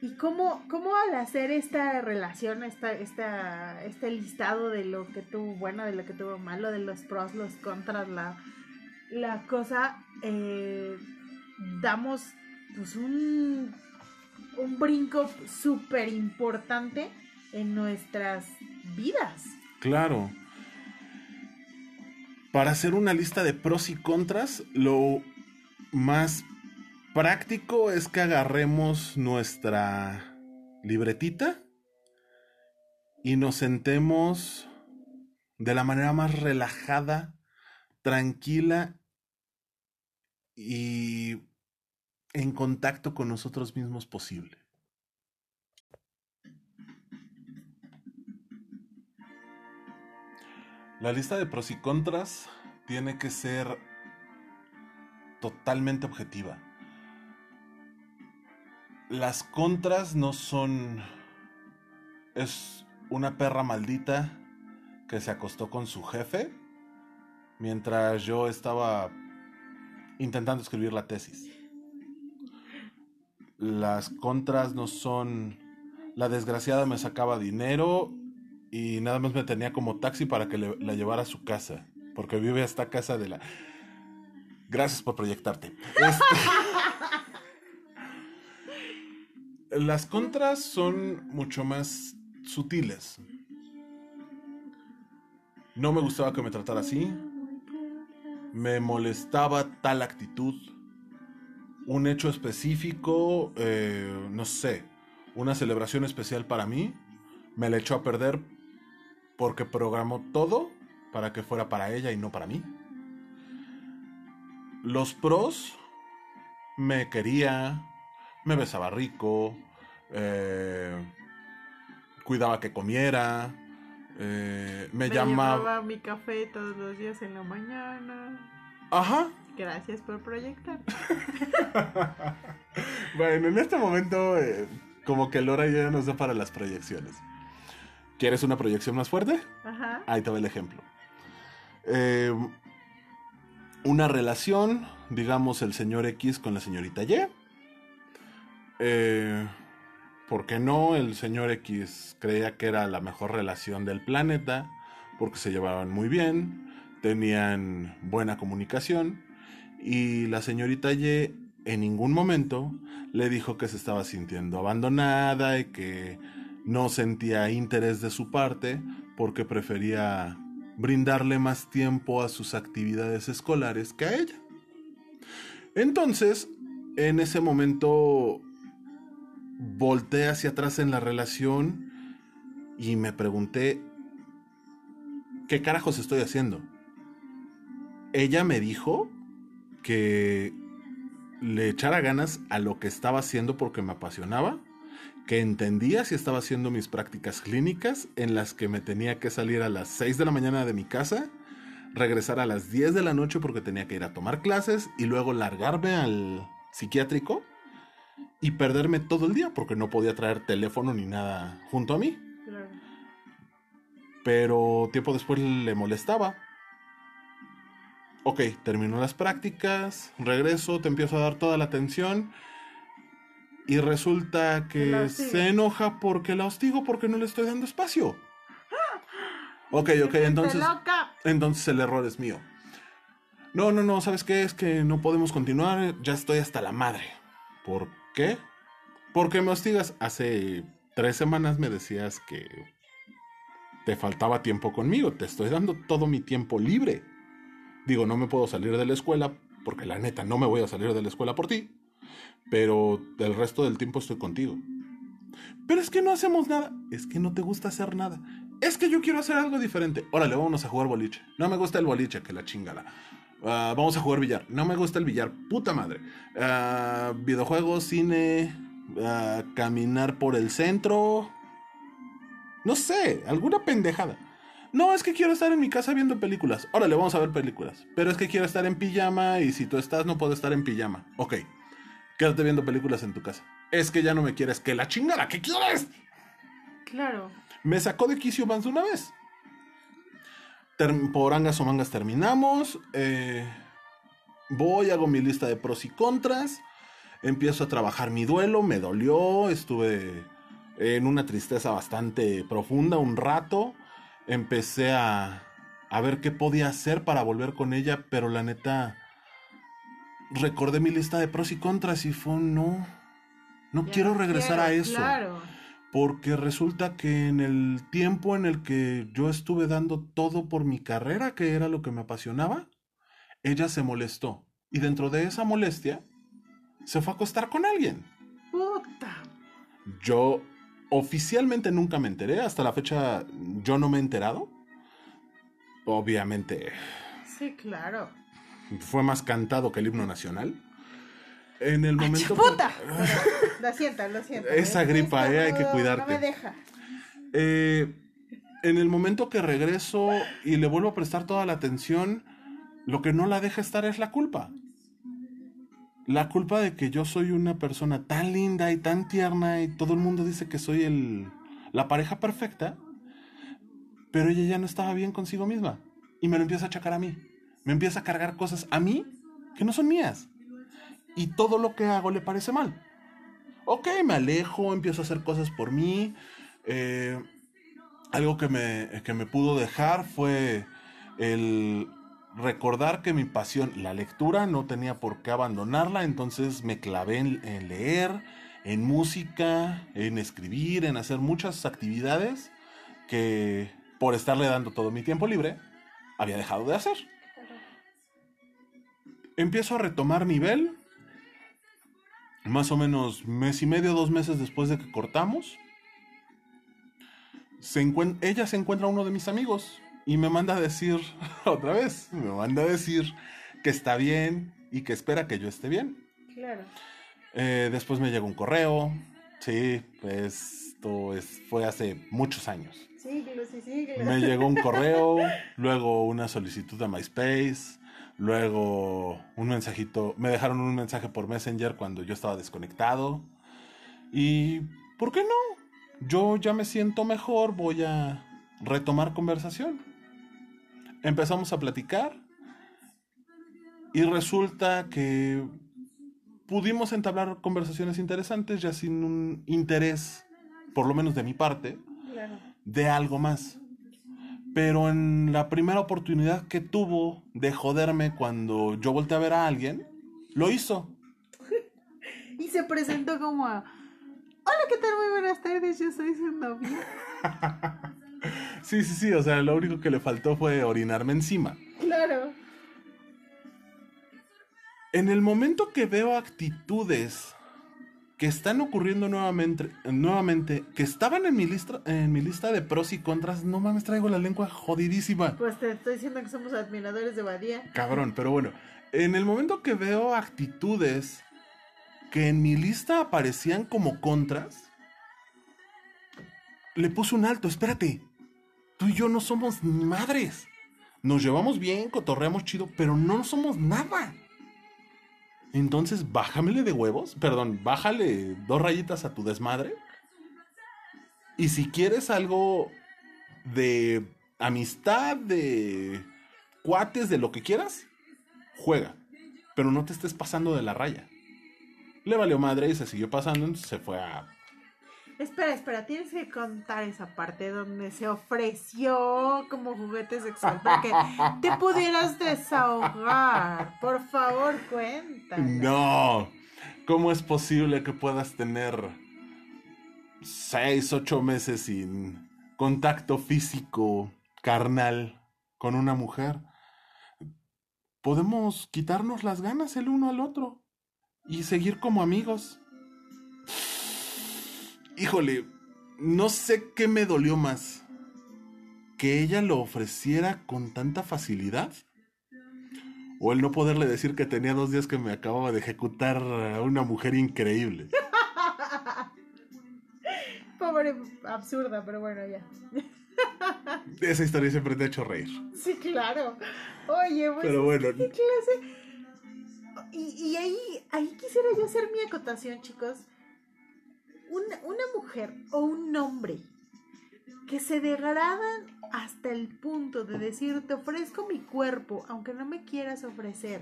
Y cómo, cómo al hacer esta relación, esta, esta, este listado de lo que tuvo bueno, de lo que tuvo malo, de los pros, los contras, la, la cosa, eh, damos pues un, un brinco súper importante en nuestras vidas. Claro. Para hacer una lista de pros y contras, lo más práctico es que agarremos nuestra libretita y nos sentemos de la manera más relajada, tranquila y en contacto con nosotros mismos posible. La lista de pros y contras tiene que ser totalmente objetiva. Las contras no son... Es una perra maldita que se acostó con su jefe mientras yo estaba intentando escribir la tesis. Las contras no son... La desgraciada me sacaba dinero y nada más me tenía como taxi para que le- la llevara a su casa. Porque vive esta casa de la... Gracias por proyectarte. Este- Las contras son mucho más sutiles. No me gustaba que me tratara así. Me molestaba tal actitud. Un hecho específico, eh, no sé, una celebración especial para mí, me la echó a perder porque programó todo para que fuera para ella y no para mí. Los pros, me quería, me besaba rico, eh, cuidaba que comiera, eh, me, Me llamaba... llevaba mi café todos los días en la mañana. Ajá. Gracias por proyectar. bueno, en este momento, eh, como que Lora ya nos da para las proyecciones. ¿Quieres una proyección más fuerte? Ajá. Ahí te va el ejemplo. Eh, una relación, digamos, el señor X con la señorita Y. Eh, ¿Por qué no? El señor X creía que era la mejor relación del planeta, porque se llevaban muy bien, tenían buena comunicación, y la señorita Y en ningún momento le dijo que se estaba sintiendo abandonada y que no sentía interés de su parte porque prefería brindarle más tiempo a sus actividades escolares que a ella. Entonces, en ese momento, volteé hacia atrás en la relación y me pregunté, ¿qué carajos estoy haciendo? Ella me dijo que le echara ganas a lo que estaba haciendo porque me apasionaba, que entendía si estaba haciendo mis prácticas clínicas en las que me tenía que salir a las 6 de la mañana de mi casa, regresar a las 10 de la noche porque tenía que ir a tomar clases y luego largarme al psiquiátrico y perderme todo el día porque no podía traer teléfono ni nada junto a mí. Claro. Pero tiempo después le molestaba. Ok, termino las prácticas, regreso, te empiezo a dar toda la atención y resulta Que se enoja porque la hostigo porque no le estoy dando espacio. Ok, ok, ¡Gente entonces, entonces el error es mío. No, no, no, ¿sabes qué? Es que no podemos continuar, ya estoy hasta la madre. ¿Por qué? Porque me hostigas. Hace tres semanas me decías que te faltaba tiempo conmigo, te estoy dando todo mi tiempo libre. Digo, no me puedo salir de la escuela, porque la neta no me voy a salir de la escuela por ti, pero el resto del tiempo estoy contigo. Pero es que no hacemos nada, es que no te gusta hacer nada. Es que yo quiero hacer algo diferente. Órale, vámonos a jugar boliche. No me gusta el boliche, que la chingada. Ah, vamos a jugar billar. No me gusta el billar, puta madre. Ah, videojuegos, cine, ah, caminar por el centro. No sé, alguna pendejada. No, es que quiero estar en mi casa viendo películas. Órale, vamos a ver películas. Pero es que quiero estar en pijama y si tú estás no puedo estar en pijama. Ok, quédate viendo películas en tu casa. Es que ya no me quieres. Que la chingada, ¿qué quieres? Claro. Me sacó de quicio más de una vez. Por angas o mangas terminamos. eh, voy, hago mi lista de pros y contras. Empiezo a trabajar mi duelo. Me dolió. Estuve en una tristeza bastante profunda un rato. Empecé a, a ver qué podía hacer para volver con ella. Pero la neta. Recordé mi lista de pros y contras y fue no. No Ya quiero regresar a eso. Claro. Porque resulta que en el tiempo en el que yo estuve dando todo por mi carrera, que era lo que me apasionaba, ella se molestó. Y dentro de esa molestia, se fue a acostar con alguien. Puta. Yo oficialmente nunca me enteré, hasta la fecha yo no me he enterado. Obviamente Sí, claro. fue más cantado que el himno nacional. En el ¡Ay, momento... puta! lo siento, lo siento. Esa Es que gripa, eh, hay que cuidarte. No me deja. Eh, en el momento que regreso y le vuelvo a prestar toda la atención, lo que no la deja estar es la culpa. La culpa de que yo soy una persona tan linda y tan tierna y todo el mundo dice que soy el, la pareja perfecta, pero ella ya no estaba bien consigo misma y me lo empieza a achacar a mí. Me empieza a cargar cosas a mí que no son mías. Y todo lo que hago le parece mal. Ok, me alejo, empiezo a hacer cosas por mí. Eh, algo que me, que me pudo dejar fue el recordar que mi pasión, la lectura, no tenía por qué abandonarla, entonces me clavé en, en leer, en música, en escribir, en hacer muchas actividades que por estarle dando todo mi tiempo libre, había dejado de hacer. Empiezo a retomar nivel, más o menos mes y medio, dos meses después de que cortamos se ella se encuentra uno de mis amigos y me manda a decir, otra vez, me manda a decir que está bien y que espera que yo esté bien. Claro. Eh, después me llegó un correo, sí, pues esto es, fue hace muchos años. Síguelo, sí, síguelo. Me llegó un correo, luego una solicitud a MySpace, luego un mensajito, me dejaron un mensaje por Messenger cuando yo estaba desconectado. Y, ¿por qué no? Yo ya me siento mejor, voy a retomar conversación. Empezamos a platicar y resulta que pudimos entablar conversaciones interesantes ya sin un interés, por lo menos de mi parte, Claro. de algo más. Pero en la primera oportunidad que tuvo de joderme cuando yo volteé a ver a alguien, lo hizo. Y se presentó como a... Hola, ¿qué tal? Muy buenas tardes, yo soy su novia. Sí, sí, sí, o sea, lo único que le faltó fue orinarme encima. Claro. En el momento que veo actitudes que están ocurriendo nuevamente, nuevamente que estaban en mi, lista, en mi lista de pros y contras, no mames, traigo la lengua jodidísima. Pues te estoy diciendo que somos admiradores de Badía. Cabrón, pero bueno, en el momento que veo actitudes que en mi lista aparecían como contras, le puse un alto, espérate, tú y yo no somos ni madres. Nos llevamos bien, cotorreamos chido, pero no somos nada. Entonces, bájamele de huevos, perdón, bájale dos rayitas a tu desmadre. Y si quieres algo de amistad, de cuates, de lo que quieras, juega. Pero no te estés pasando de la raya. Le valió madre y se siguió pasando, entonces se fue a... Espera, espera, tienes que contar esa parte donde se ofreció como juguete sexual para que te pudieras desahogar. Por favor, cuéntalo. No. ¿Cómo es posible que puedas tener seis, ocho meses sin contacto físico, carnal, con una mujer? Podemos quitarnos las ganas el uno al otro y seguir como amigos. Híjole, no sé qué me dolió más. Que ella lo ofreciera con tanta facilidad. O el no poderle decir que tenía dos días que me acababa de ejecutar a una mujer increíble. Pobre absurda, pero bueno, ya. Esa historia siempre te ha hecho reír. Sí, claro. Oye, pues, Pero bueno, ¿qué clase? Y, y ahí, ahí quisiera yo hacer mi acotación, chicos. Una, una mujer o un hombre que se degradan hasta el punto de decir, te ofrezco mi cuerpo, aunque no me quieras ofrecer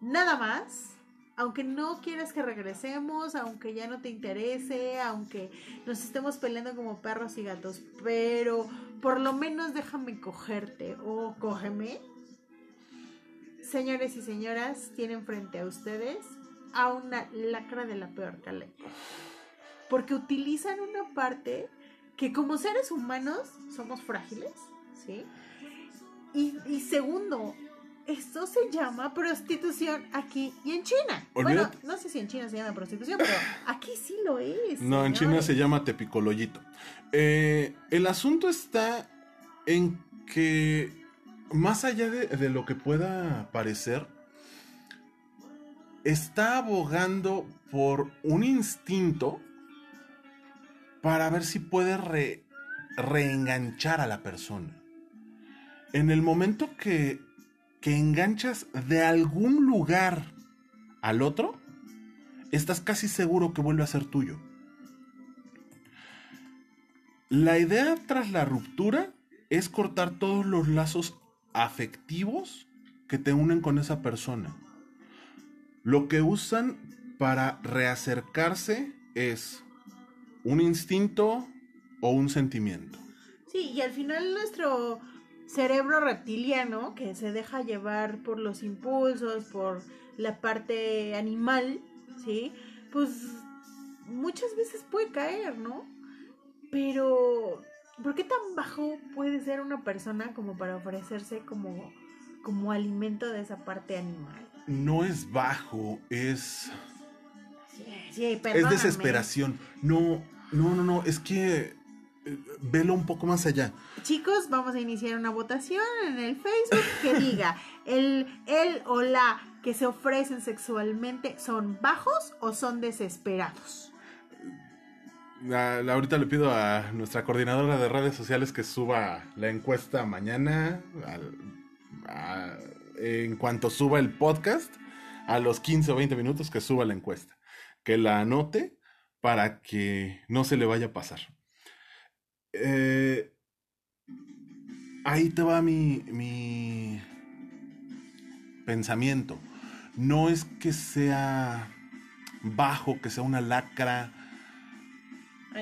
nada más, aunque no quieras que regresemos, aunque ya no te interese, aunque nos estemos peleando como perros y gatos, pero por lo menos déjame cogerte o cógeme. Señores y señoras, tienen frente a ustedes a una lacra de la peor calidad. Porque utilizan una parte que como seres humanos somos frágiles, ¿sí? Y, y segundo, esto se llama prostitución aquí y en China. Bueno, no sé si en China se llama prostitución, pero aquí sí lo es. No, en China se llama tepicoloyito. Eh, el asunto está en que, más allá de, de lo que pueda parecer, está abogando por un instinto para ver si puede re, reenganchar a la persona. En el momento que, que enganchas de algún lugar al otro, estás casi seguro que vuelve a ser tuyo. La idea tras la ruptura es cortar todos los lazos afectivos que te unen con esa persona. Lo que usan para reacercarse es un instinto o un sentimiento. Sí, y al final nuestro cerebro reptiliano, que se deja llevar por los impulsos, por la parte animal, ¿sí? Pues muchas veces puede caer, ¿no? Pero, ¿por qué tan bajo puede ser una persona como para ofrecerse como, como alimento de esa parte animal? No es bajo, es... Sí, es desesperación. No, no, no, no, es que eh, velo un poco más allá. Chicos, vamos a iniciar una votación en el Facebook que diga, el, el o la que se ofrecen sexualmente son bajos o son desesperados. ahorita le pido a nuestra coordinadora de redes sociales que suba la encuesta mañana, en cuanto suba el podcast, a los 15 o 20 minutos que suba la encuesta. Que la anote para que no se le vaya a pasar. Eh, ahí te va mi, mi pensamiento. No es que sea bajo, que sea una lacra.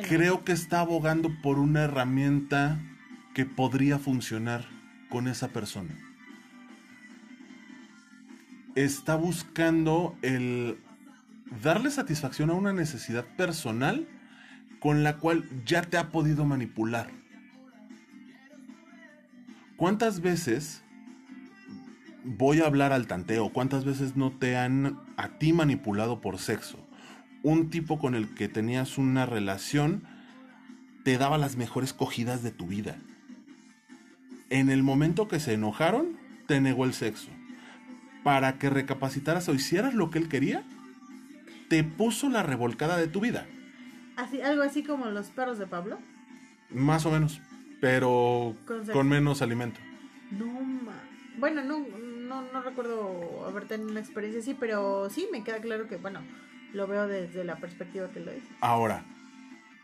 Creo que está abogando por una herramienta que podría funcionar con esa persona. Está buscando el darle satisfacción a una necesidad personal con la cual ya te ha podido manipular. ¿Cuántas veces voy a hablar al tanteo? ¿Cuántas veces no te han a ti manipulado por sexo? Un tipo con el que tenías una relación te daba las mejores cogidas de tu vida. En el momento que se enojaron, te negó el sexo. Para que recapacitaras o hicieras lo que él quería, te puso la revolcada de tu vida. Así, algo así como los perros de Pablo. Más o menos, pero con, menos alimento. No, ma. Bueno, no, no, recuerdo haber tenido una experiencia así, pero sí me queda claro que, bueno, lo veo desde la perspectiva que lo es. Ahora,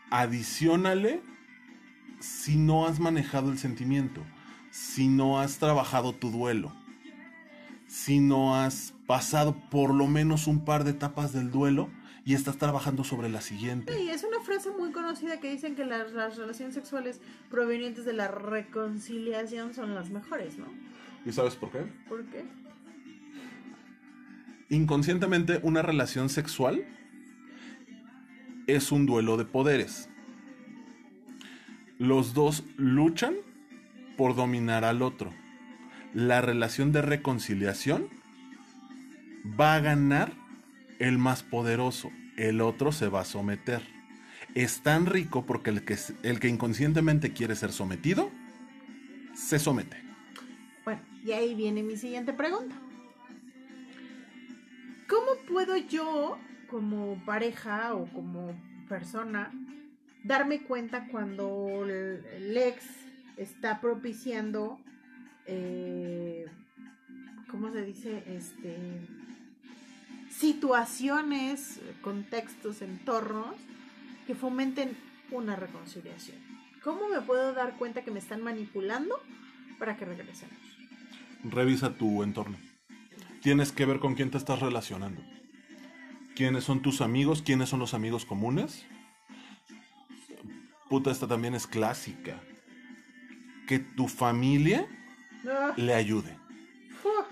adicionale si no has manejado el sentimiento, si no has trabajado tu duelo, si no has pasado por lo menos un par de etapas del duelo y estás trabajando sobre la siguiente. Sí, es una frase muy conocida que dicen que las, relaciones sexuales provenientes de la reconciliación son las mejores, ¿no? ¿Y sabes por qué? ¿Por qué? Inconscientemente, una relación sexual es un duelo de poderes. Los dos luchan por dominar al otro. La relación de reconciliación va a ganar el más poderoso, el otro se va a someter. Es tan rico porque el que, el que inconscientemente quiere ser sometido, se somete. Bueno, y ahí viene mi siguiente pregunta. ¿Cómo puedo yo, como pareja o como persona, darme cuenta cuando el ex está propiciando, eh, ¿cómo se dice? Este, situaciones, contextos, entornos que fomenten una reconciliación. ¿Cómo me puedo dar cuenta que me están manipulando para que regresemos? Revisa tu entorno. Tienes que ver con quién te estás relacionando. ¿Quiénes son tus amigos? ¿Quiénes son los amigos comunes? Puta, esta también es clásica. Que tu familia le ayude.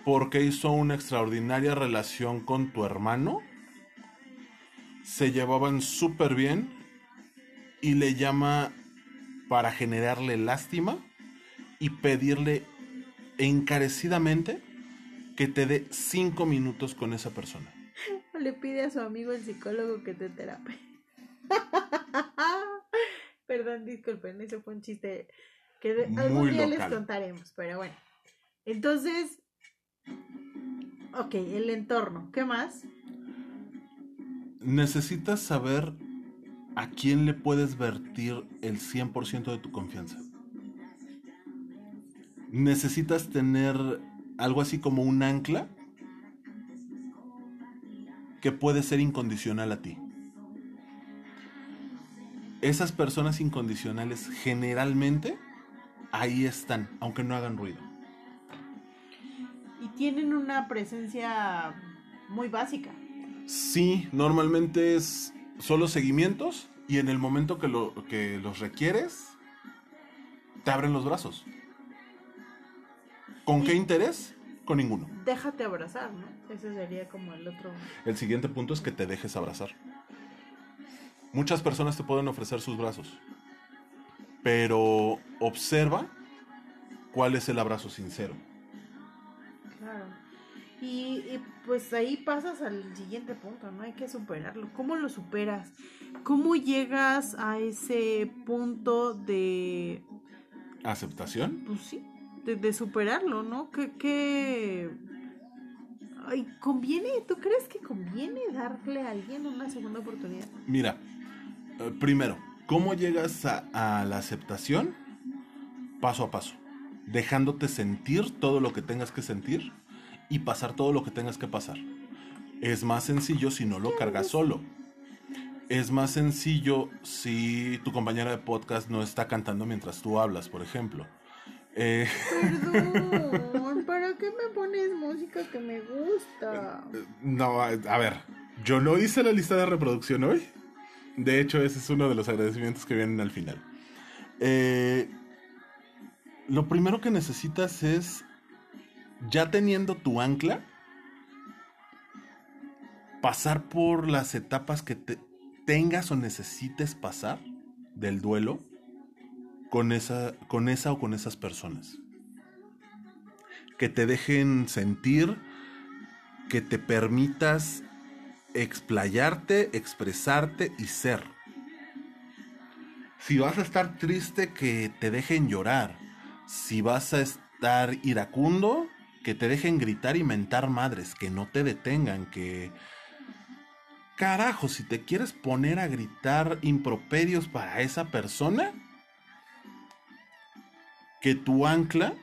Porque hizo una extraordinaria relación con tu hermano. Se llevaban súper bien. Y le llama para generarle lástima y pedirle encarecidamente que te dé cinco minutos con esa persona. Le pide a su amigo el psicólogo que te terapie. Perdón, disculpen, eso fue un chiste que de- algún día local. les contaremos, pero bueno. Entonces, ok, el entorno, ¿qué más? Necesitas saber a quién le puedes vertir el 100% de tu confianza. Necesitas tener algo así como un ancla que puede ser incondicional a ti. Esas personas incondicionales generalmente ahí están, aunque no hagan ruido. Y tienen una presencia muy básica. Sí, normalmente es solo seguimientos y en el momento que, lo, que los requieres, te abren los brazos. ¿Con qué interés? Con ninguno. Déjate abrazar, ¿no? Ese sería como el otro. El siguiente punto es que te dejes abrazar. Muchas personas te pueden ofrecer sus brazos, pero observa cuál es el abrazo sincero. Claro. Y, y, pues ahí pasas al siguiente punto, ¿no? Hay que superarlo. ¿Cómo lo superas? ¿Cómo llegas a ese punto de, ¿Aceptación? pues sí, de, de superarlo, ¿no? ¿Qué, qué... Ay, ¿conviene? ¿Tú crees que conviene darle a alguien una segunda oportunidad? Mira, eh, primero, ¿cómo llegas a, a la aceptación? Paso a paso, dejándote sentir todo lo que tengas que sentir y pasar todo lo que tengas que pasar. Es más sencillo si no lo cargas solo. Es más sencillo si tu compañera de podcast no está cantando mientras tú hablas, por ejemplo. Eh, Perdón, ¿para qué me pones música que me gusta? No, a a ver, yo no hice la lista de reproducción hoy. De hecho, ese es uno de los agradecimientos que vienen al final. Eh, lo primero que necesitas es, ya teniendo tu ancla, pasar por las etapas que te- tengas o necesites pasar del duelo con esa, con esa o con esas personas. Que te dejen sentir, que te permitas explayarte, expresarte y ser. Si vas a estar triste, que te dejen llorar. Si vas a estar iracundo, que te dejen gritar y mentar madres, que no te detengan, que... Carajo, si te quieres poner a gritar improperios para esa persona, que tu ancla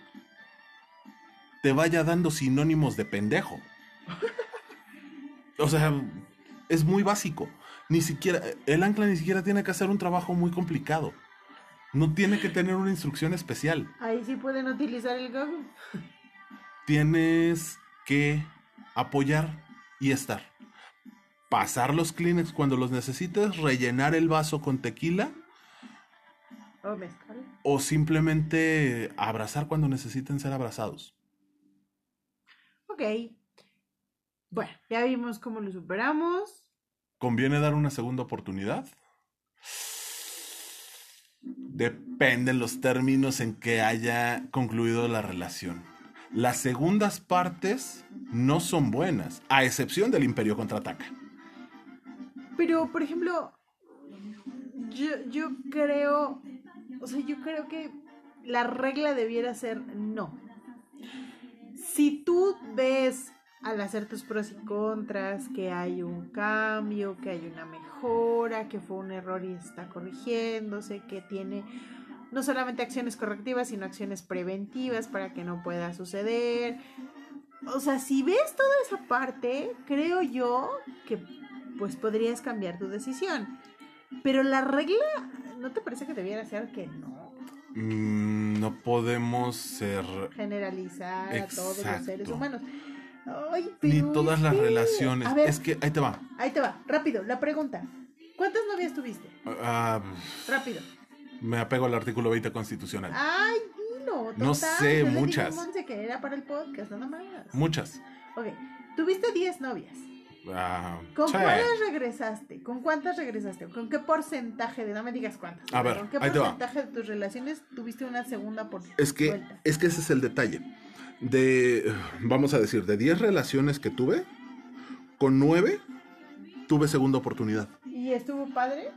te vaya dando sinónimos de pendejo. O sea, es muy básico. Ni siquiera, el ancla ni siquiera tiene que hacer un trabajo muy complicado. No tiene que tener una instrucción especial. Ahí sí pueden utilizar el Google. Tienes que apoyar y estar. Pasar los Kleenex cuando los necesites, rellenar el vaso con tequila O mezcal. o simplemente abrazar cuando necesiten ser abrazados. Ok. Bueno, ya vimos cómo lo superamos. ¿Conviene dar una segunda oportunidad? Dependen los términos en que haya concluido la relación. Las segundas partes no son buenas, a excepción del Imperio contraataca. Pero, por ejemplo, yo, yo creo, o sea, yo creo que la regla debiera ser no. Si tú ves al hacer tus pros y contras que hay un cambio, que hay una mejora, que fue un error y está corrigiéndose, que tiene no solamente acciones correctivas, sino acciones preventivas para que no pueda suceder. O sea, si ves toda esa parte, creo yo que pues podrías cambiar tu decisión. Pero la regla, ¿no te parece que debiera ser que no? Mm, no podemos ser Generalizar a todos los seres humanos. Ay, ni todas es las que- relaciones. A ver, Es que ahí te va. ahí te va, rápido, la pregunta. ¿Cuántas novias tuviste? Ah, Rápido. me apego al artículo 20 constitucional. Ay, dilo. No total, sé, yo le dije muchas. Que era para el podcast, nada más. Muchas. Ok, tuviste 10 novias. Ah, ¿Con cuáles regresaste? ¿Con cuántas regresaste? ¿Con qué porcentaje de, no me digas cuántas, A ver, ¿con qué ahí te va. porcentaje de tus relaciones tuviste una segunda por Es que, vuelta? es que ese es el detalle. De, vamos a decir, de 10 relaciones que tuve, con 9 tuve segunda oportunidad. ¿Y estuvo padre?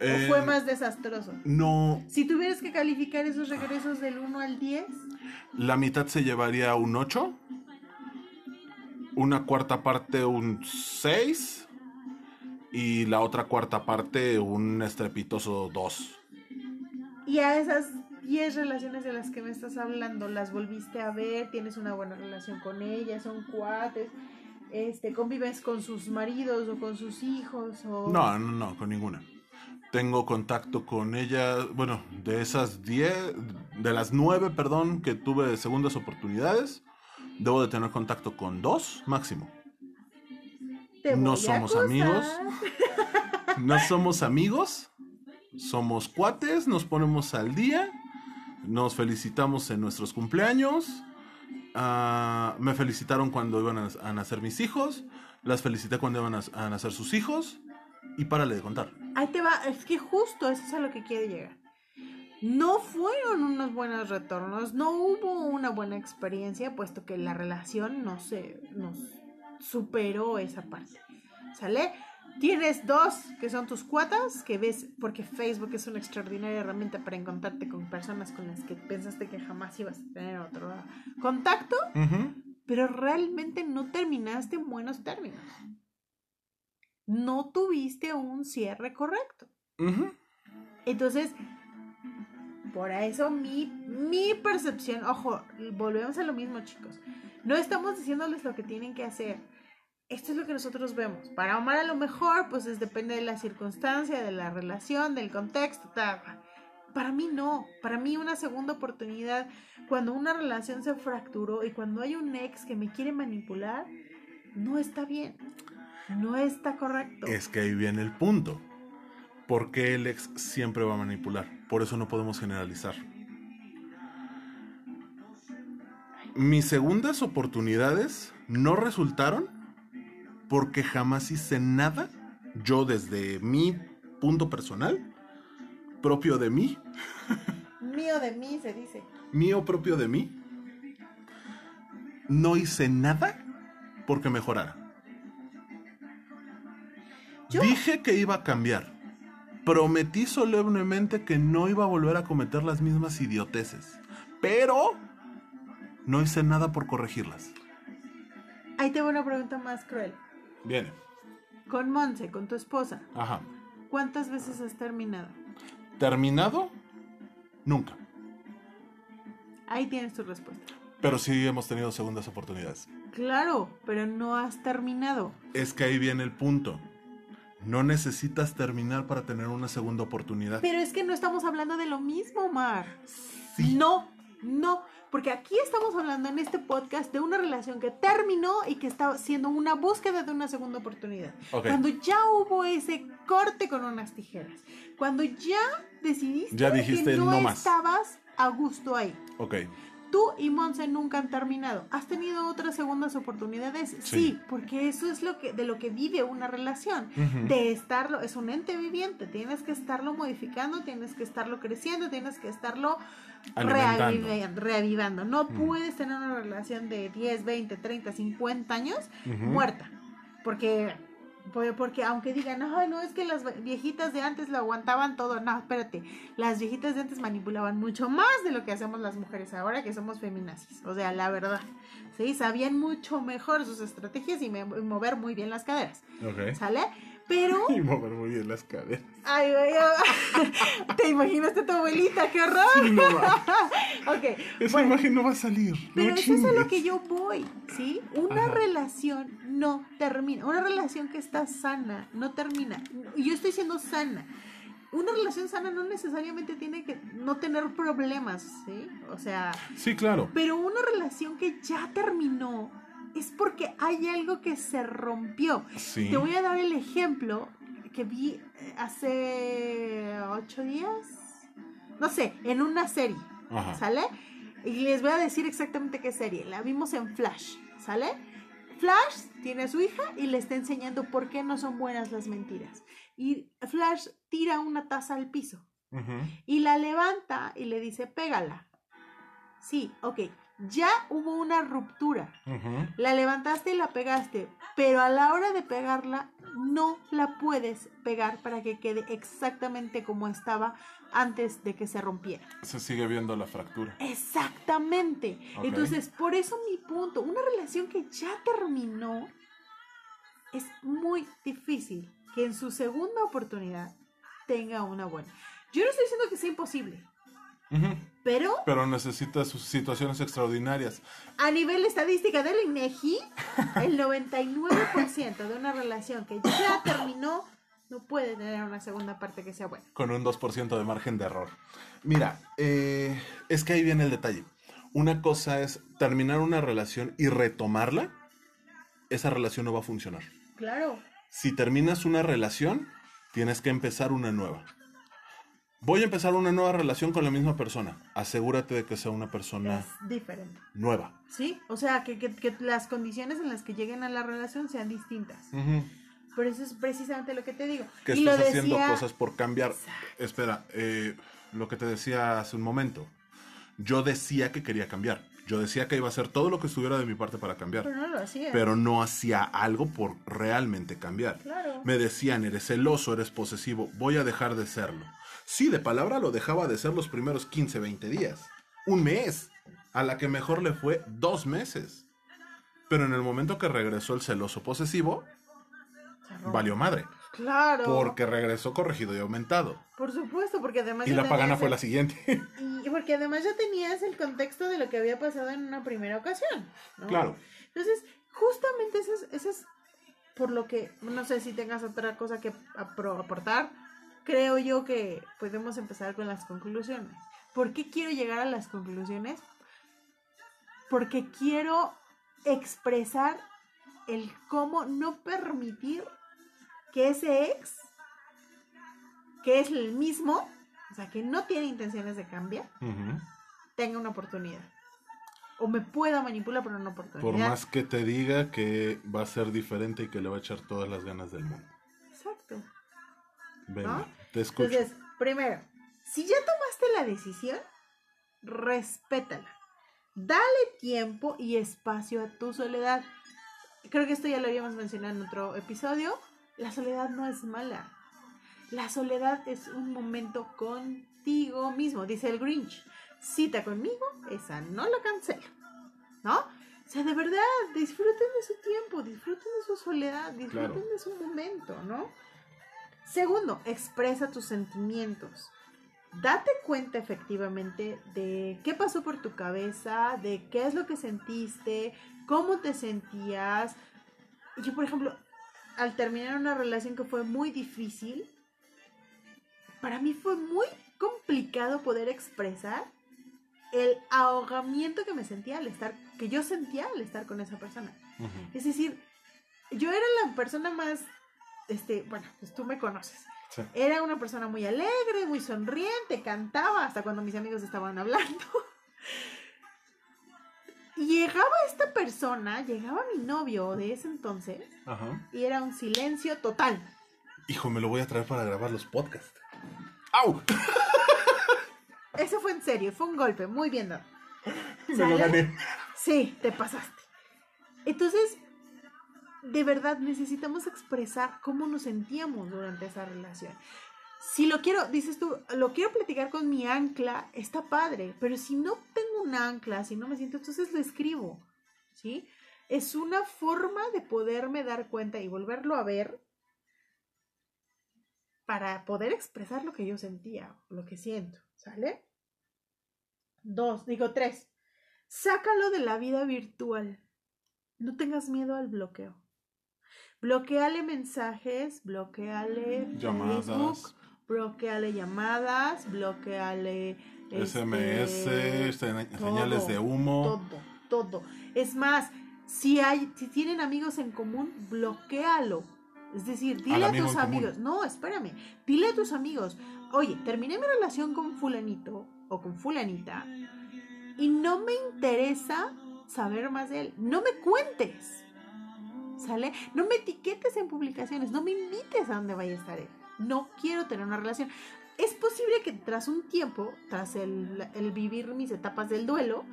Eh, ¿O fue más desastroso? No, Si tuvieras que calificar esos regresos del 1 al 10, la mitad se llevaría un 8, una cuarta parte un 6 y la otra cuarta parte un estrepitoso 2. y a esas 10 relaciones de las que me estás hablando, las volviste a ver, tienes una buena relación con ellas, son cuates, este, convives con sus maridos o con sus hijos o... No, no, no, con ninguna. Tengo contacto con ella, bueno, de esas 10, de las 9, perdón, que tuve segundas oportunidades, debo de tener contacto con dos máximo. Te no voy a somos acusar. amigos. No somos amigos, somos cuates, nos ponemos al día, nos felicitamos en nuestros cumpleaños. ah, me felicitaron cuando iban a, nacer mis hijos, las felicité cuando iban a, a nacer sus hijos y párale de contar. Ahí te va, es que justo eso es a lo que quiere llegar. No fueron unos buenos retornos, no hubo una buena experiencia, puesto que la relación no se nos superó esa parte. ¿Sale? Tienes dos que son tus cuatas, que ves, porque Facebook es una extraordinaria herramienta para encontrarte con personas con las que pensaste que jamás ibas a tener otro contacto, pero realmente no terminaste en buenos términos. No tuviste un cierre correcto. Entonces, por eso mi, mi percepción, ojo, volvemos a lo mismo, chicos. No estamos diciéndoles lo que tienen que hacer. Esto es lo que nosotros vemos. Para Omar a lo mejor, pues es, depende de la circunstancia, de la relación, del contexto, tal. Para mí no. Para mí una segunda oportunidad, cuando una relación se fracturó y cuando hay un ex que me quiere manipular, no está bien. No está correcto. Es que ahí viene el punto. ¿Por qué el ex siempre va a manipular? Por eso no podemos generalizar. Mis segundas oportunidades no resultaron porque jamás hice nada, yo desde mi punto personal, propio de mí, Mío de mí, se dice. mío propio de mí, no hice nada porque mejorara. Yo- Dije que iba a cambiar. Prometí solemnemente que no iba a volver a cometer las mismas idioteces. Pero no hice nada por corregirlas. Ahí tengo una pregunta más cruel. Viene. Con Monse, con tu esposa, Ajá. ¿cuántas veces has terminado? ¿Terminado? Nunca. Ahí tienes tu respuesta. Pero sí hemos tenido segundas oportunidades. Claro, pero no has terminado. Es que ahí viene el punto. No necesitas terminar para tener una segunda oportunidad. Pero es que no estamos hablando de lo mismo, Mar. Sí. No, no, porque aquí estamos hablando en este podcast de una relación que terminó y que está siendo una búsqueda de una segunda oportunidad. Ok. Cuando ya hubo ese corte con unas tijeras, cuando ya decidiste Ya dijiste, que no, "No más". estabas a gusto ahí. Ok. Tú y Monse nunca han terminado. ¿Has tenido otras segundas oportunidades? Sí, Sí. porque eso es lo que de lo que vive una relación. De estarlo, es un ente viviente, tienes que estarlo modificando, tienes que estarlo creciendo, tienes que estarlo reavivando. No puedes tener una relación de 10, 20, 30, 50 años muerta. Porque, porque, aunque digan, ay, no, es que las viejitas de antes lo aguantaban todo. No, espérate. Las viejitas de antes manipulaban mucho más de lo que hacemos las mujeres ahora que somos feminazis. O sea, la verdad. Sí, sabían mucho mejor sus estrategias y mover muy bien las caderas. ¿Sale? Pero. Y mover muy bien las caderas. Ay, ay. Te imaginaste a tu abuelita, qué horror. Sí, no va. ok. Esa bueno, imagen no va a salir. pero no eso es a lo que yo voy, ¿sí? Una Ajá. relación no termina. Una relación que está sana no termina. Yo estoy siendo sana. Una relación sana no necesariamente tiene que no tener problemas, ¿sí? O sea, Sí, claro. pero una relación que ya terminó es porque hay algo que se rompió. Sí. Te voy a dar el ejemplo que vi eh, hace ocho días. No sé, en una serie. Ajá. ¿Sale? Y les voy a decir exactamente qué serie. La vimos en Flash. ¿Sale? Flash tiene a su hija y le está enseñando por qué no son buenas las mentiras. Y Flash tira una taza al piso y la levanta y le dice, pégala. Sí, ok. Ya hubo una ruptura. La levantaste y la pegaste, pero a la hora de pegarla no la puedes pegar para que quede exactamente como estaba antes de que se rompiera. Se sigue viendo la fractura. Exactamente. Entonces, por eso mi punto, una relación que ya terminó, es muy difícil que en su segunda oportunidad tenga una buena. Yo no estoy diciendo que sea imposible. Pero Pero necesita sus situaciones extraordinarias. a nivel estadística del INEGI, el 99% de una relación que ya terminó no puede tener una segunda parte que sea buena. con un 2% de margen de error. Mira, eh, es que ahí viene el detalle. Una cosa es terminar una relación y retomarla. Esa relación no va a funcionar. Claro. Si terminas una relación, tienes que empezar una nueva. Voy a empezar una nueva relación con la misma persona. Asegúrate de que sea una persona diferente. nueva. ¿Sí? O sea, que, que- que las condiciones en las que lleguen a la relación sean distintas. Ujú. Por eso es precisamente lo que te digo. Que y lo estás haciendo decía- cosas por cambiar. Exacto. Espera, eh, lo que te decía hace un momento. Yo decía que quería cambiar. Yo decía que iba a hacer todo lo que estuviera de mi parte para cambiar. Pero no lo hacía. pero no hacía algo por realmente cambiar. Claro. Me decían, eres celoso, eres posesivo, voy a dejar de serlo. Sí, de palabra lo dejaba de ser los primeros 15, 20 días. Un mes. A la que mejor le fue dos meses. Pero en el momento que regresó el celoso posesivo, valió madre. Claro. Porque regresó corregido y aumentado. Por supuesto, porque además. Y ya la pagana tenías fue el- la siguiente. Y porque además ya tenías el contexto de lo que había pasado en una primera ocasión. ¿no? claro. Entonces, justamente eso es, eso es por lo que, no sé si tengas otra cosa que aportar, creo yo que podemos empezar con las conclusiones. ¿Por qué quiero llegar a las conclusiones? Porque quiero expresar el cómo no permitir que ese ex, que es el mismo, o sea, que no tiene intenciones de cambiar, tenga una oportunidad. O me pueda manipular por una oportunidad. Por más que te diga que va a ser diferente y que le va a echar todas las ganas del mundo. Exacto. Venga, ¿No? Te escucho. Entonces, primero, si ya tomaste la decisión, respétala. Dale tiempo y espacio a tu soledad. Creo que esto ya lo habíamos mencionado en otro episodio. La soledad no es mala. La soledad es un momento contigo mismo, dice el Grinch. Cita conmigo, esa no la cancelo. ¿No? O sea, de verdad, disfruten de su tiempo, disfruten de su soledad, disfruten Claro. de su momento, ¿no? Segundo, expresa tus sentimientos. Date cuenta efectivamente de qué pasó por tu cabeza, de qué es lo que sentiste, cómo te sentías. Yo, por ejemplo, al terminar una relación que fue muy difícil, para mí fue muy complicado poder expresar el ahogamiento que me sentía al estar, que yo sentía al estar con esa persona. Es decir, yo era la persona más, este, bueno, pues tú me conoces. Sí. Era una persona muy alegre, muy sonriente, cantaba hasta cuando mis amigos estaban hablando. Y llegaba esta persona, llegaba mi novio de ese entonces, Ajá. y era un silencio total. Hijo, me lo voy a traer para grabar los podcasts. ¡Au! Eso fue en serio, fue un golpe, muy bien dado. Me lo gané. Sí, te pasaste. Entonces, de verdad necesitamos expresar cómo nos sentíamos durante esa relación. Si lo quiero, dices tú, lo quiero platicar con mi ancla, está padre, pero si no tengo un ancla, si no me siento, entonces lo escribo, ¿sí? Es una forma de poderme dar cuenta y volverlo a ver para poder expresar lo que yo sentía, lo que siento, ¿sale? Dos, digo tres, sácalo de la vida virtual. No tengas miedo al bloqueo. Bloqueale mensajes, bloqueale Llamadas. Facebook, bloqueale llamadas, bloqueale SMS, este, señales todo, de humo. Todo, todo. Es más, si hay, si tienen amigos en común, bloquealo. Es decir, dile a tus común. amigos, no, espérame, dile a tus amigos, oye, terminé mi relación con fulanito o con fulanita y no me interesa saber más de él. No me cuentes. ¿Sale? No me etiquetes en publicaciones, no me invites a donde vaya a estar él. No quiero tener una relación. Es posible que tras un tiempo, tras el, el vivir mis etapas del duelo,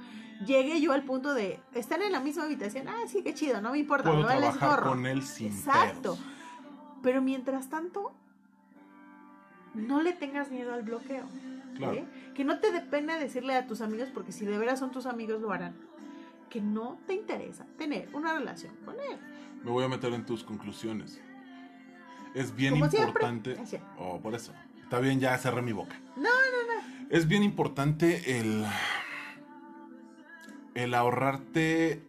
llegue yo al punto de estar en la misma habitación. Ah, sí, qué chido, no me importa, Puedo vale trabajar gorro. con él sin Exacto. pedos. Pero mientras tanto, no le tengas miedo al bloqueo. Claro. ¿eh? Que no te dé pena decirle a tus amigos, porque si de veras son tus amigos lo harán, que no te interesa tener una relación con él. Me voy a meter en tus conclusiones. Es bien Como importante. Oh, por eso. Está bien, ya cerré mi boca. No, no, no. Es bien importante el. El ahorrarte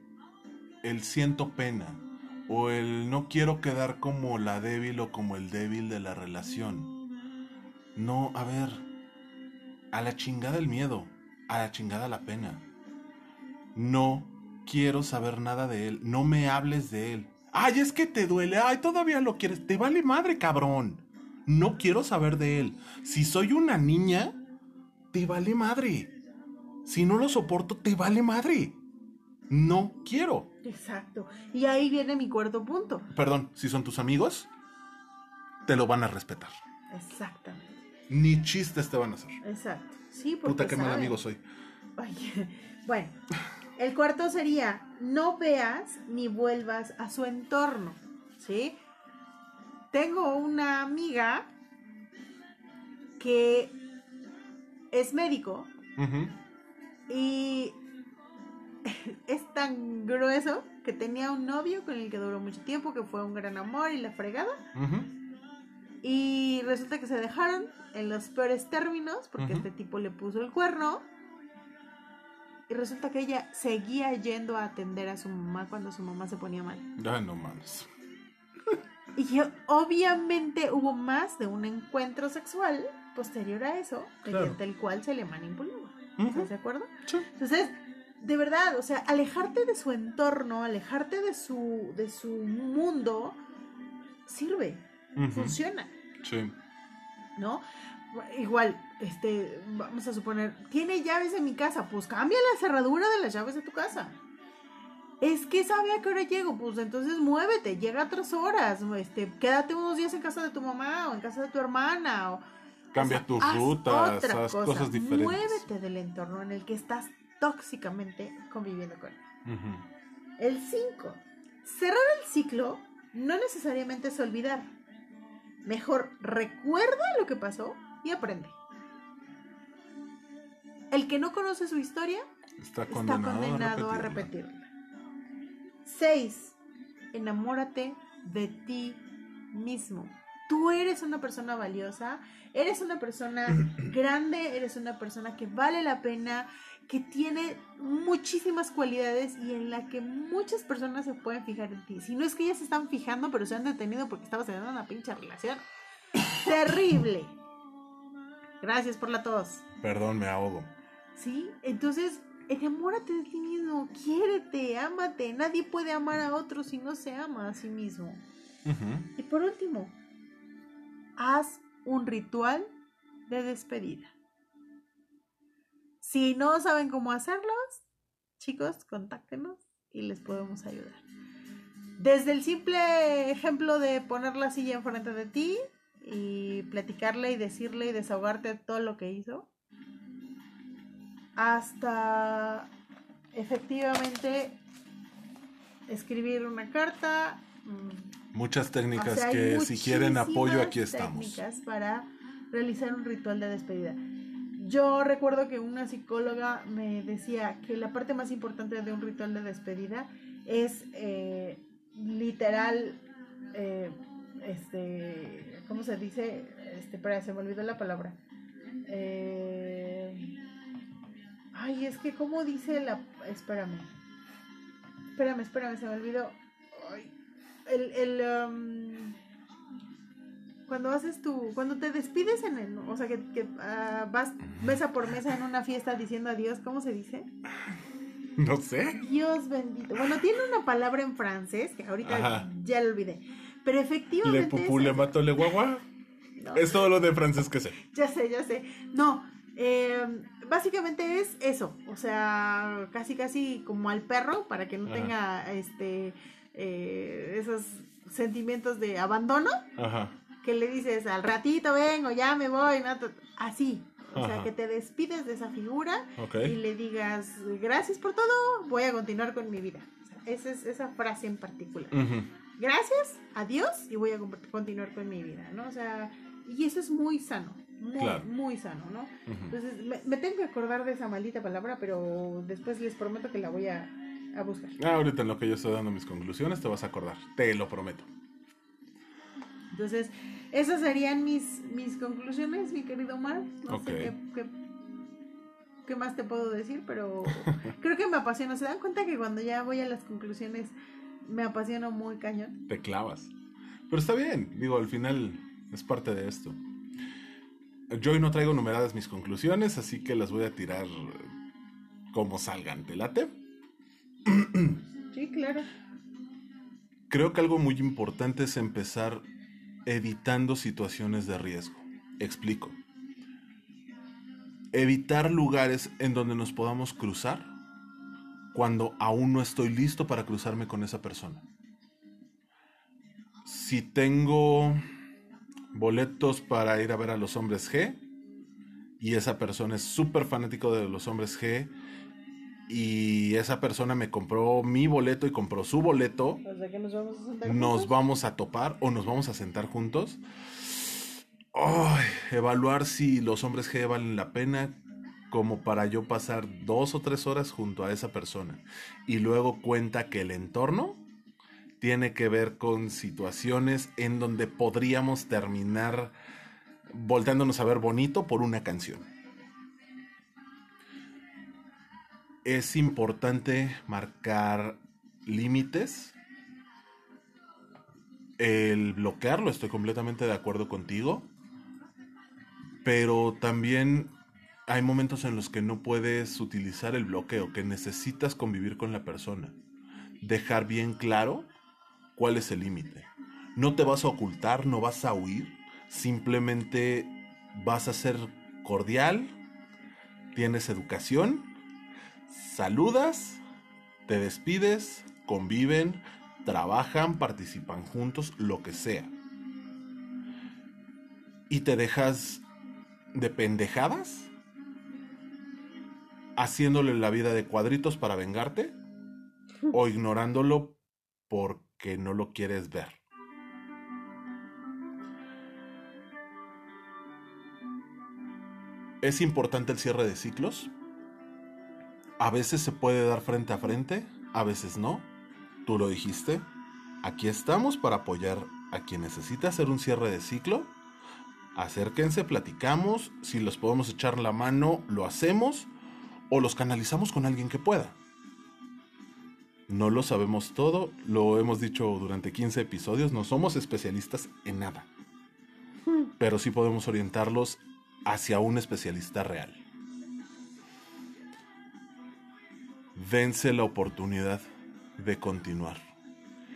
el siento pena. O el no quiero quedar como la débil o como el débil de la relación. No, a ver. A la chingada el miedo. A la chingada la pena. No quiero saber nada de él. No me hables de él. Ay, es que te duele. Ay, todavía lo quieres. Te vale madre, cabrón. No quiero saber de él. Si soy una niña, te vale madre. Si no lo soporto, te vale madre. No quiero. Exacto. Y ahí viene mi cuarto punto. Perdón, si son tus amigos, te lo van a respetar. Exactamente. Ni chistes te van a hacer. Exacto. Sí, porque Puta, qué mal amigo soy. Oye, Bueno, el cuarto sería, no veas ni vuelvas a su entorno, ¿sí? Tengo una amiga que es médico y es tan grueso que tenía un novio con el que duró mucho tiempo, que fue un gran amor y la fregada. Y resulta que se dejaron en los peores términos porque este tipo le puso el cuerno. Y resulta que ella seguía yendo a atender a su mamá cuando su mamá se ponía mal. Ay, no mames. Y obviamente hubo más de un encuentro sexual posterior a eso, Claro. mediante el cual se le manipulaba. Ujú. ¿Estás de acuerdo? Sí. Entonces, de verdad, o sea, alejarte de su entorno, alejarte de su, de su mundo, sirve, funciona. Sí. ¿no? Igual, este, vamos a suponer, tiene llaves en mi casa, pues cambia la cerradura de las llaves de tu casa. Es que sabe a qué hora llego, pues entonces muévete, llega a otras horas, este, quédate unos días en casa de tu mamá o en casa de tu hermana o Cambia o sea, tus haz rutas, otra haz cosa, cosas diferentes. Muévete del entorno en el que estás tóxicamente conviviendo con él. El 5. Cerrar el ciclo no necesariamente es olvidar. Mejor recuerda lo que pasó y aprende. El que no conoce su historia Está está condenado, a a repetirla. 6. Enamórate de ti mismo. Tú eres una persona valiosa, eres una persona grande, eres una persona que vale la pena, que tiene muchísimas cualidades y en la que muchas personas se pueden fijar en ti. Si no es que ellas se están fijando, pero se han detenido porque estabas teniendo una pinche relación. Terrible. Gracias por la tos. Perdón, me ahogo. ¿Sí? Entonces, enamórate de ti mismo, quiérete, ámate. Nadie puede amar a otro si no se ama a sí mismo. Y por último, haz un ritual de despedida. Si no saben cómo hacerlos, chicos, contáctenos y les podemos ayudar. Desde el simple ejemplo de poner la silla enfrente de ti y platicarle y decirle y desahogarte todo lo que hizo, hasta efectivamente escribir una carta, mm, Muchas técnicas o sea, hay que si quieren apoyo aquí estamos. técnicas para realizar un ritual de despedida. Yo recuerdo que una psicóloga me decía que la parte más importante de un ritual de despedida es eh, literal, eh, este, ¿cómo se dice? este, espera, se me olvidó la palabra. Eh, ay, es que, ¿cómo dice la. Espérame. Espérame, espérame, se me olvidó. Ay, el. el um, cuando haces tu. Cuando te despides en el. O sea, que, que ah, vas mesa por mesa en una fiesta diciendo adiós, ¿cómo se dice? No sé. Dios bendito. Bueno, tiene una palabra en francés que ahorita Ajá. ya lo olvidé. Pero Le efectivamente. pupú, es- le mato, le guagua. No. Es todo lo de francés que sé. Ya sé, ya sé. No, eh, básicamente es eso. O sea, casi, casi como al perro, para que no Ajá. tenga este eh, esos sentimientos de abandono, Ajá. que le dices al ratito vengo, ya me voy, ¿no? así. O sea, que te despides de esa figura y le digas gracias por todo, voy a continuar con mi vida. O sea, esa es esa frase en particular. Gracias, adiós y voy a continuar con mi vida, ¿no? O sea, y eso es muy sano, muy, Claro. muy sano, ¿no? Entonces, me, me tengo que acordar de esa maldita palabra, pero después les prometo que la voy a, a buscar. Ah, ahorita en lo que yo estoy dando mis conclusiones te vas a acordar. Te lo prometo. Entonces, esas serían mis, mis conclusiones, mi querido Omar. No Ok. sé qué, qué, qué más te puedo decir, pero creo que me apasiona. ¿Se dan cuenta que cuando ya voy a las conclusiones me apasiono muy cañón? Te clavas. Pero está bien. Digo, al final es parte de esto. Yo hoy no traigo numeradas mis conclusiones, así que las voy a tirar como salgan. ¿Te late? Sí, claro. Creo que algo muy importante es empezar evitando situaciones de riesgo. Explico. Evitar lugares en donde nos podamos cruzar cuando aún no estoy listo para cruzarme con esa persona. Si tengo boletos para ir a ver a los hombres G y esa persona es súper fanático de los hombres G y esa persona me compró mi boleto y compró su boleto, O sea, que nos vamos a sentar nos vamos a topar o nos vamos a sentar juntos. Ay, evaluar si los hombres G valen la pena como para yo pasar dos o tres horas junto a esa persona. Y luego cuenta que el entorno tiene que ver con situaciones en donde podríamos terminar volteándonos a ver bonito por una canción. Es importante marcar límites el bloquearlo, estoy completamente de acuerdo contigo. Pero también hay momentos en los que no puedes utilizar el bloqueo, que necesitas convivir con la persona. Dejar bien claro cuál es el límite. No te vas a ocultar, no vas a huir, simplemente vas a ser cordial, tienes educación, saludas, te despides, conviven, trabajan, participan juntos, lo que sea. Y te dejas de pendejadas haciéndole la vida de cuadritos para vengarte o ignorándolo porque no lo quieres ver. Es importante el cierre de ciclos. A veces se puede dar frente a frente, a veces no. Tú lo dijiste. Aquí estamos para apoyar a quien necesita hacer un cierre de ciclo. Acérquense, platicamos. Si los podemos echar la mano, lo hacemos. O los canalizamos con alguien que pueda. No lo sabemos todo, lo hemos dicho durante 15 episodios, no somos especialistas en nada. Pero sí podemos orientarlos hacia un especialista real. Dense la oportunidad de continuar.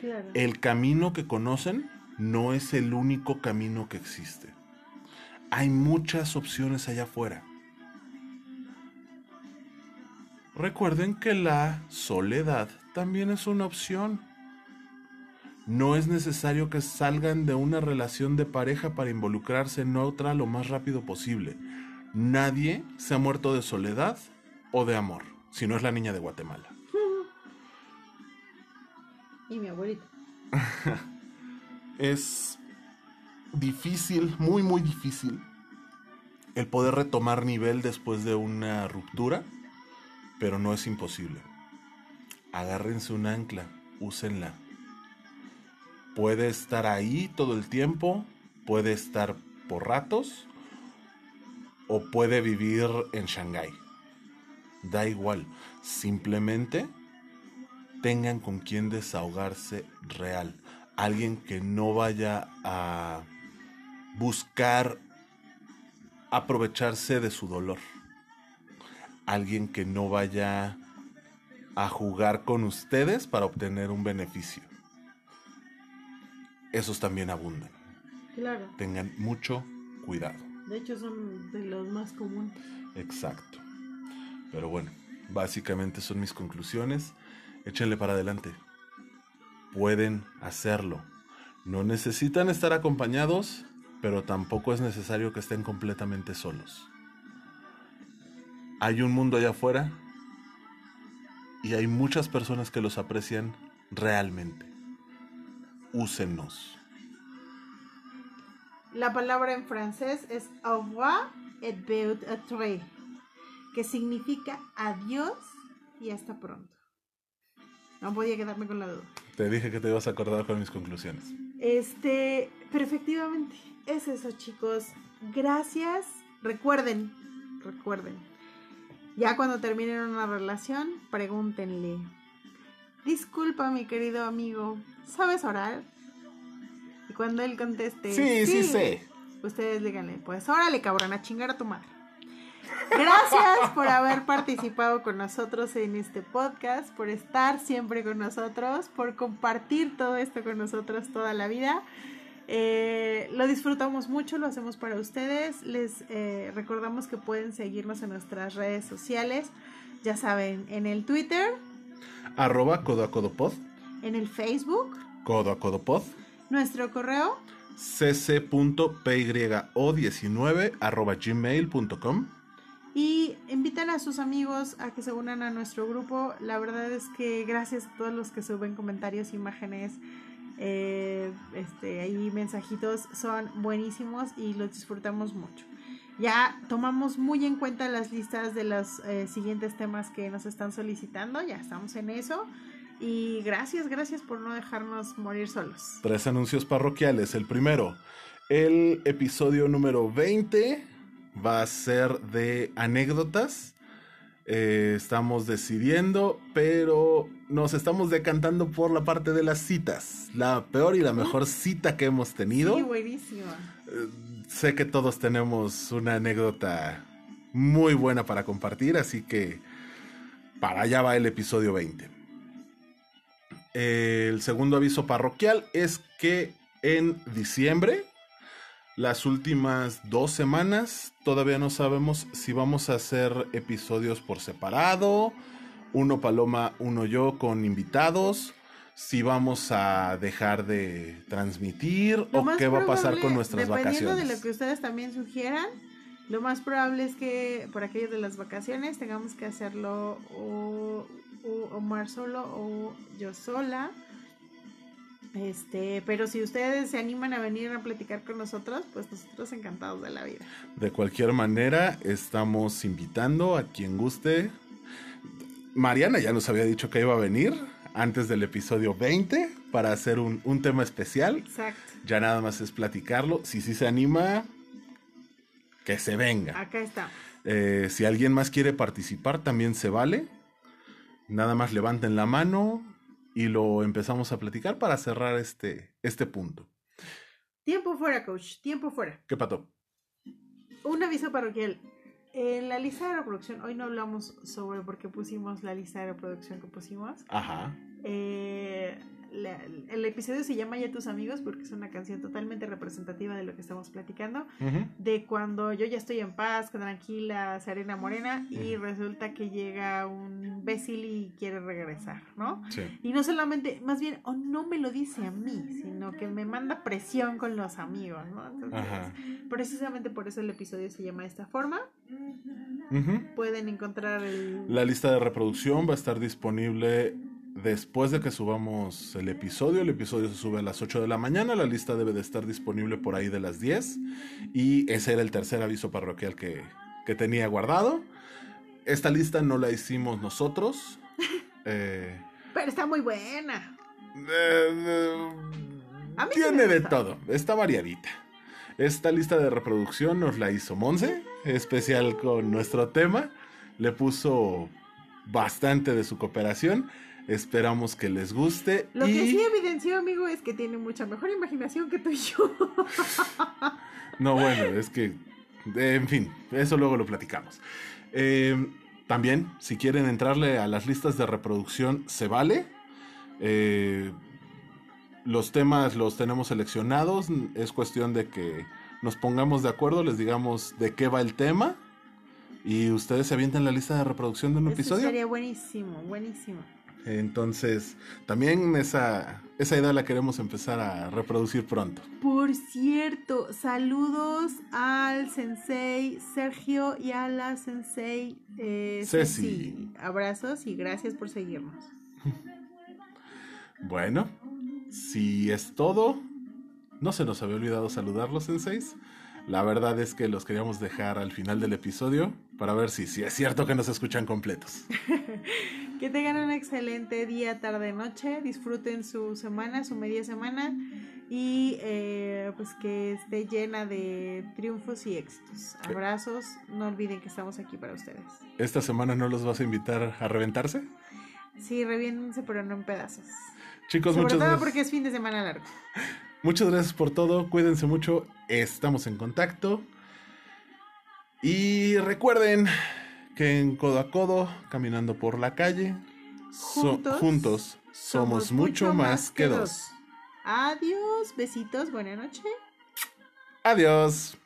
Claro. El camino que conocen no es el único camino que existe. Hay muchas opciones allá afuera. Recuerden que la soledad también es una opción. No es necesario que salgan de una relación de pareja para involucrarse en otra lo más rápido posible. Nadie se ha muerto de soledad o de amor, si no es la niña de Guatemala. Y mi abuelita. es difícil, muy muy difícil, el poder retomar nivel después de una ruptura, pero no es imposible. Agárrense un ancla, úsenla. Puede estar ahí todo el tiempo, puede estar por ratos o puede vivir en Shanghái. Da igual, simplemente tengan con quien desahogarse real. Alguien que no vaya a buscar aprovecharse de su dolor. Alguien que no vaya a jugar con ustedes para obtener un beneficio. Esos también abundan. Claro. Tengan mucho cuidado. De hecho, son de los más comunes. Exacto. Pero bueno, básicamente son mis conclusiones. Échenle para adelante. Pueden hacerlo. No necesitan estar acompañados, pero tampoco es necesario que estén completamente solos. Hay un mundo allá afuera y hay muchas personas que los aprecian realmente. Úsenos. La palabra en francés es au revoir et peut-être, que significa adiós y hasta pronto. No podía quedarme con la duda. Te dije que te ibas a acordar con mis conclusiones. Este, pero efectivamente, es eso, chicos. Gracias. Recuerden, recuerden. Ya cuando terminen una relación, pregúntenle. Disculpa, mi querido amigo, ¿sabes orar? Y cuando él conteste, Sí, sí sé. Ustedes díganle, pues órale, cabrón, a chingar a tu madre. Gracias por haber participado con nosotros en este podcast, por estar siempre con nosotros, por compartir todo esto con nosotros toda la vida. Eh, lo disfrutamos mucho, lo hacemos para ustedes. Les eh, recordamos que pueden seguirnos en nuestras redes sociales. Ya saben, en el Twitter, Arroba codo a codo pod, en el Facebook, codo a codo pod, nuestro correo cc.pyo19 arroba gmail.com. y invitan a sus amigos a que se unan a nuestro grupo. La verdad es que gracias a todos los que suben comentarios, imágenes, eh, este, ahí mensajitos, son buenísimos y los disfrutamos mucho. Ya tomamos muy en cuenta las listas de los eh, siguientes temas que nos están solicitando, ya estamos en eso. Y gracias, gracias por no dejarnos morir solos. Tres anuncios parroquiales. El primero, el episodio número 20 va a ser de anécdotas. Eh, estamos decidiendo, pero nos estamos decantando por la parte de las citas. La peor y la mejor cita que hemos tenido. Sí, buenísima. Eh, sé que todos tenemos una anécdota muy buena para compartir, así que para allá va el episodio 20. El segundo aviso parroquial es que en diciembre, las últimas dos semanas, todavía no sabemos si vamos a hacer episodios por separado, uno Paloma, uno yo con invitados, si vamos a dejar de transmitir Lo o qué va a pasar con nuestras dependiendo vacaciones. de lo que ustedes también sugieran, lo más probable es que por aquello de las vacaciones tengamos que hacerlo o, o Omar solo o yo sola. Este, pero si ustedes se animan a venir a platicar con nosotros, pues nosotros encantados de la vida. De cualquier manera, estamos invitando a quien guste. Mariana ya nos había dicho que iba a venir antes del episodio 20 para hacer un, un tema especial. Exacto. Ya nada más es platicarlo. Si sí se anima, que se venga. Acá está. Eh, si alguien más quiere participar, también se vale. Nada más levanten la mano y lo empezamos a platicar para cerrar este, este punto. Tiempo fuera, coach. Tiempo fuera. ¿Qué pato? Un aviso parroquial. En la lista de reproducción, hoy no hablamos sobre por qué pusimos la lista de reproducción que pusimos. Ajá. Eh, la- el episodio se llama Ya tus amigos porque es una canción totalmente representativa de lo que estamos platicando. De cuando yo ya estoy en paz, tranquila, serena, morena y resulta que llega un imbécil y quiere regresar, ¿no? Sí. Y no solamente, más bien, o no me lo dice a mí, sino que me manda presión con los amigos, ¿no? Entonces, Ajá. precisamente por eso el episodio se llama de esta forma. Pueden encontrar el... La lista de reproducción va a estar disponible después de que subamos el episodio. El episodio se sube a las 8 de la mañana. La lista debe de estar disponible por ahí de las 10. Y ese era el tercer aviso parroquial que, que tenía guardado. Esta lista no la hicimos nosotros. Eh, Pero está muy buena. eh, A mí sí tiene de todo. Está variadita. Esta lista de reproducción nos la hizo Monse, especial con nuestro tema. Le puso bastante de su cooperación. Esperamos que les guste. Lo que sí evidenció, amigo, es que tiene mucha mejor imaginación que tú y yo. No, bueno, es que, eh, en fin, eso luego lo platicamos. Eh, también, si quieren entrarle a las listas de reproducción, se vale. Eh, los temas los tenemos seleccionados. Es cuestión de que nos pongamos de acuerdo, les digamos de qué va el tema. Y ustedes se avientan la lista de reproducción de un Eso episodio. sería buenísimo, buenísimo. Entonces, también esa, esa idea la queremos empezar a reproducir pronto. Por cierto, saludos al sensei Sergio y a la sensei eh, Ceci. Ceci. Abrazos y gracias por seguirnos. Bueno, si es todo, no se nos había olvidado saludarlos en seis. La verdad es que los queríamos dejar al final del episodio para ver si, si es cierto que nos escuchan completos. Que tengan un excelente día, tarde, noche. Disfruten su semana, su media semana. Y eh, pues que esté llena de triunfos y éxitos. Abrazos. No olviden que estamos aquí para ustedes. ¿Esta semana no los vas a invitar a reventarse? Sí, reviéndense, pero no en pedazos. Chicos, Sobre muchas todo gracias. porque es fin de semana largo. Muchas gracias por todo. Cuídense mucho. Estamos en contacto. Y recuerden que en codo a codo, caminando por la calle, so- Juntos somos mucho más que dos. Adiós, besitos, buena noche. Adiós.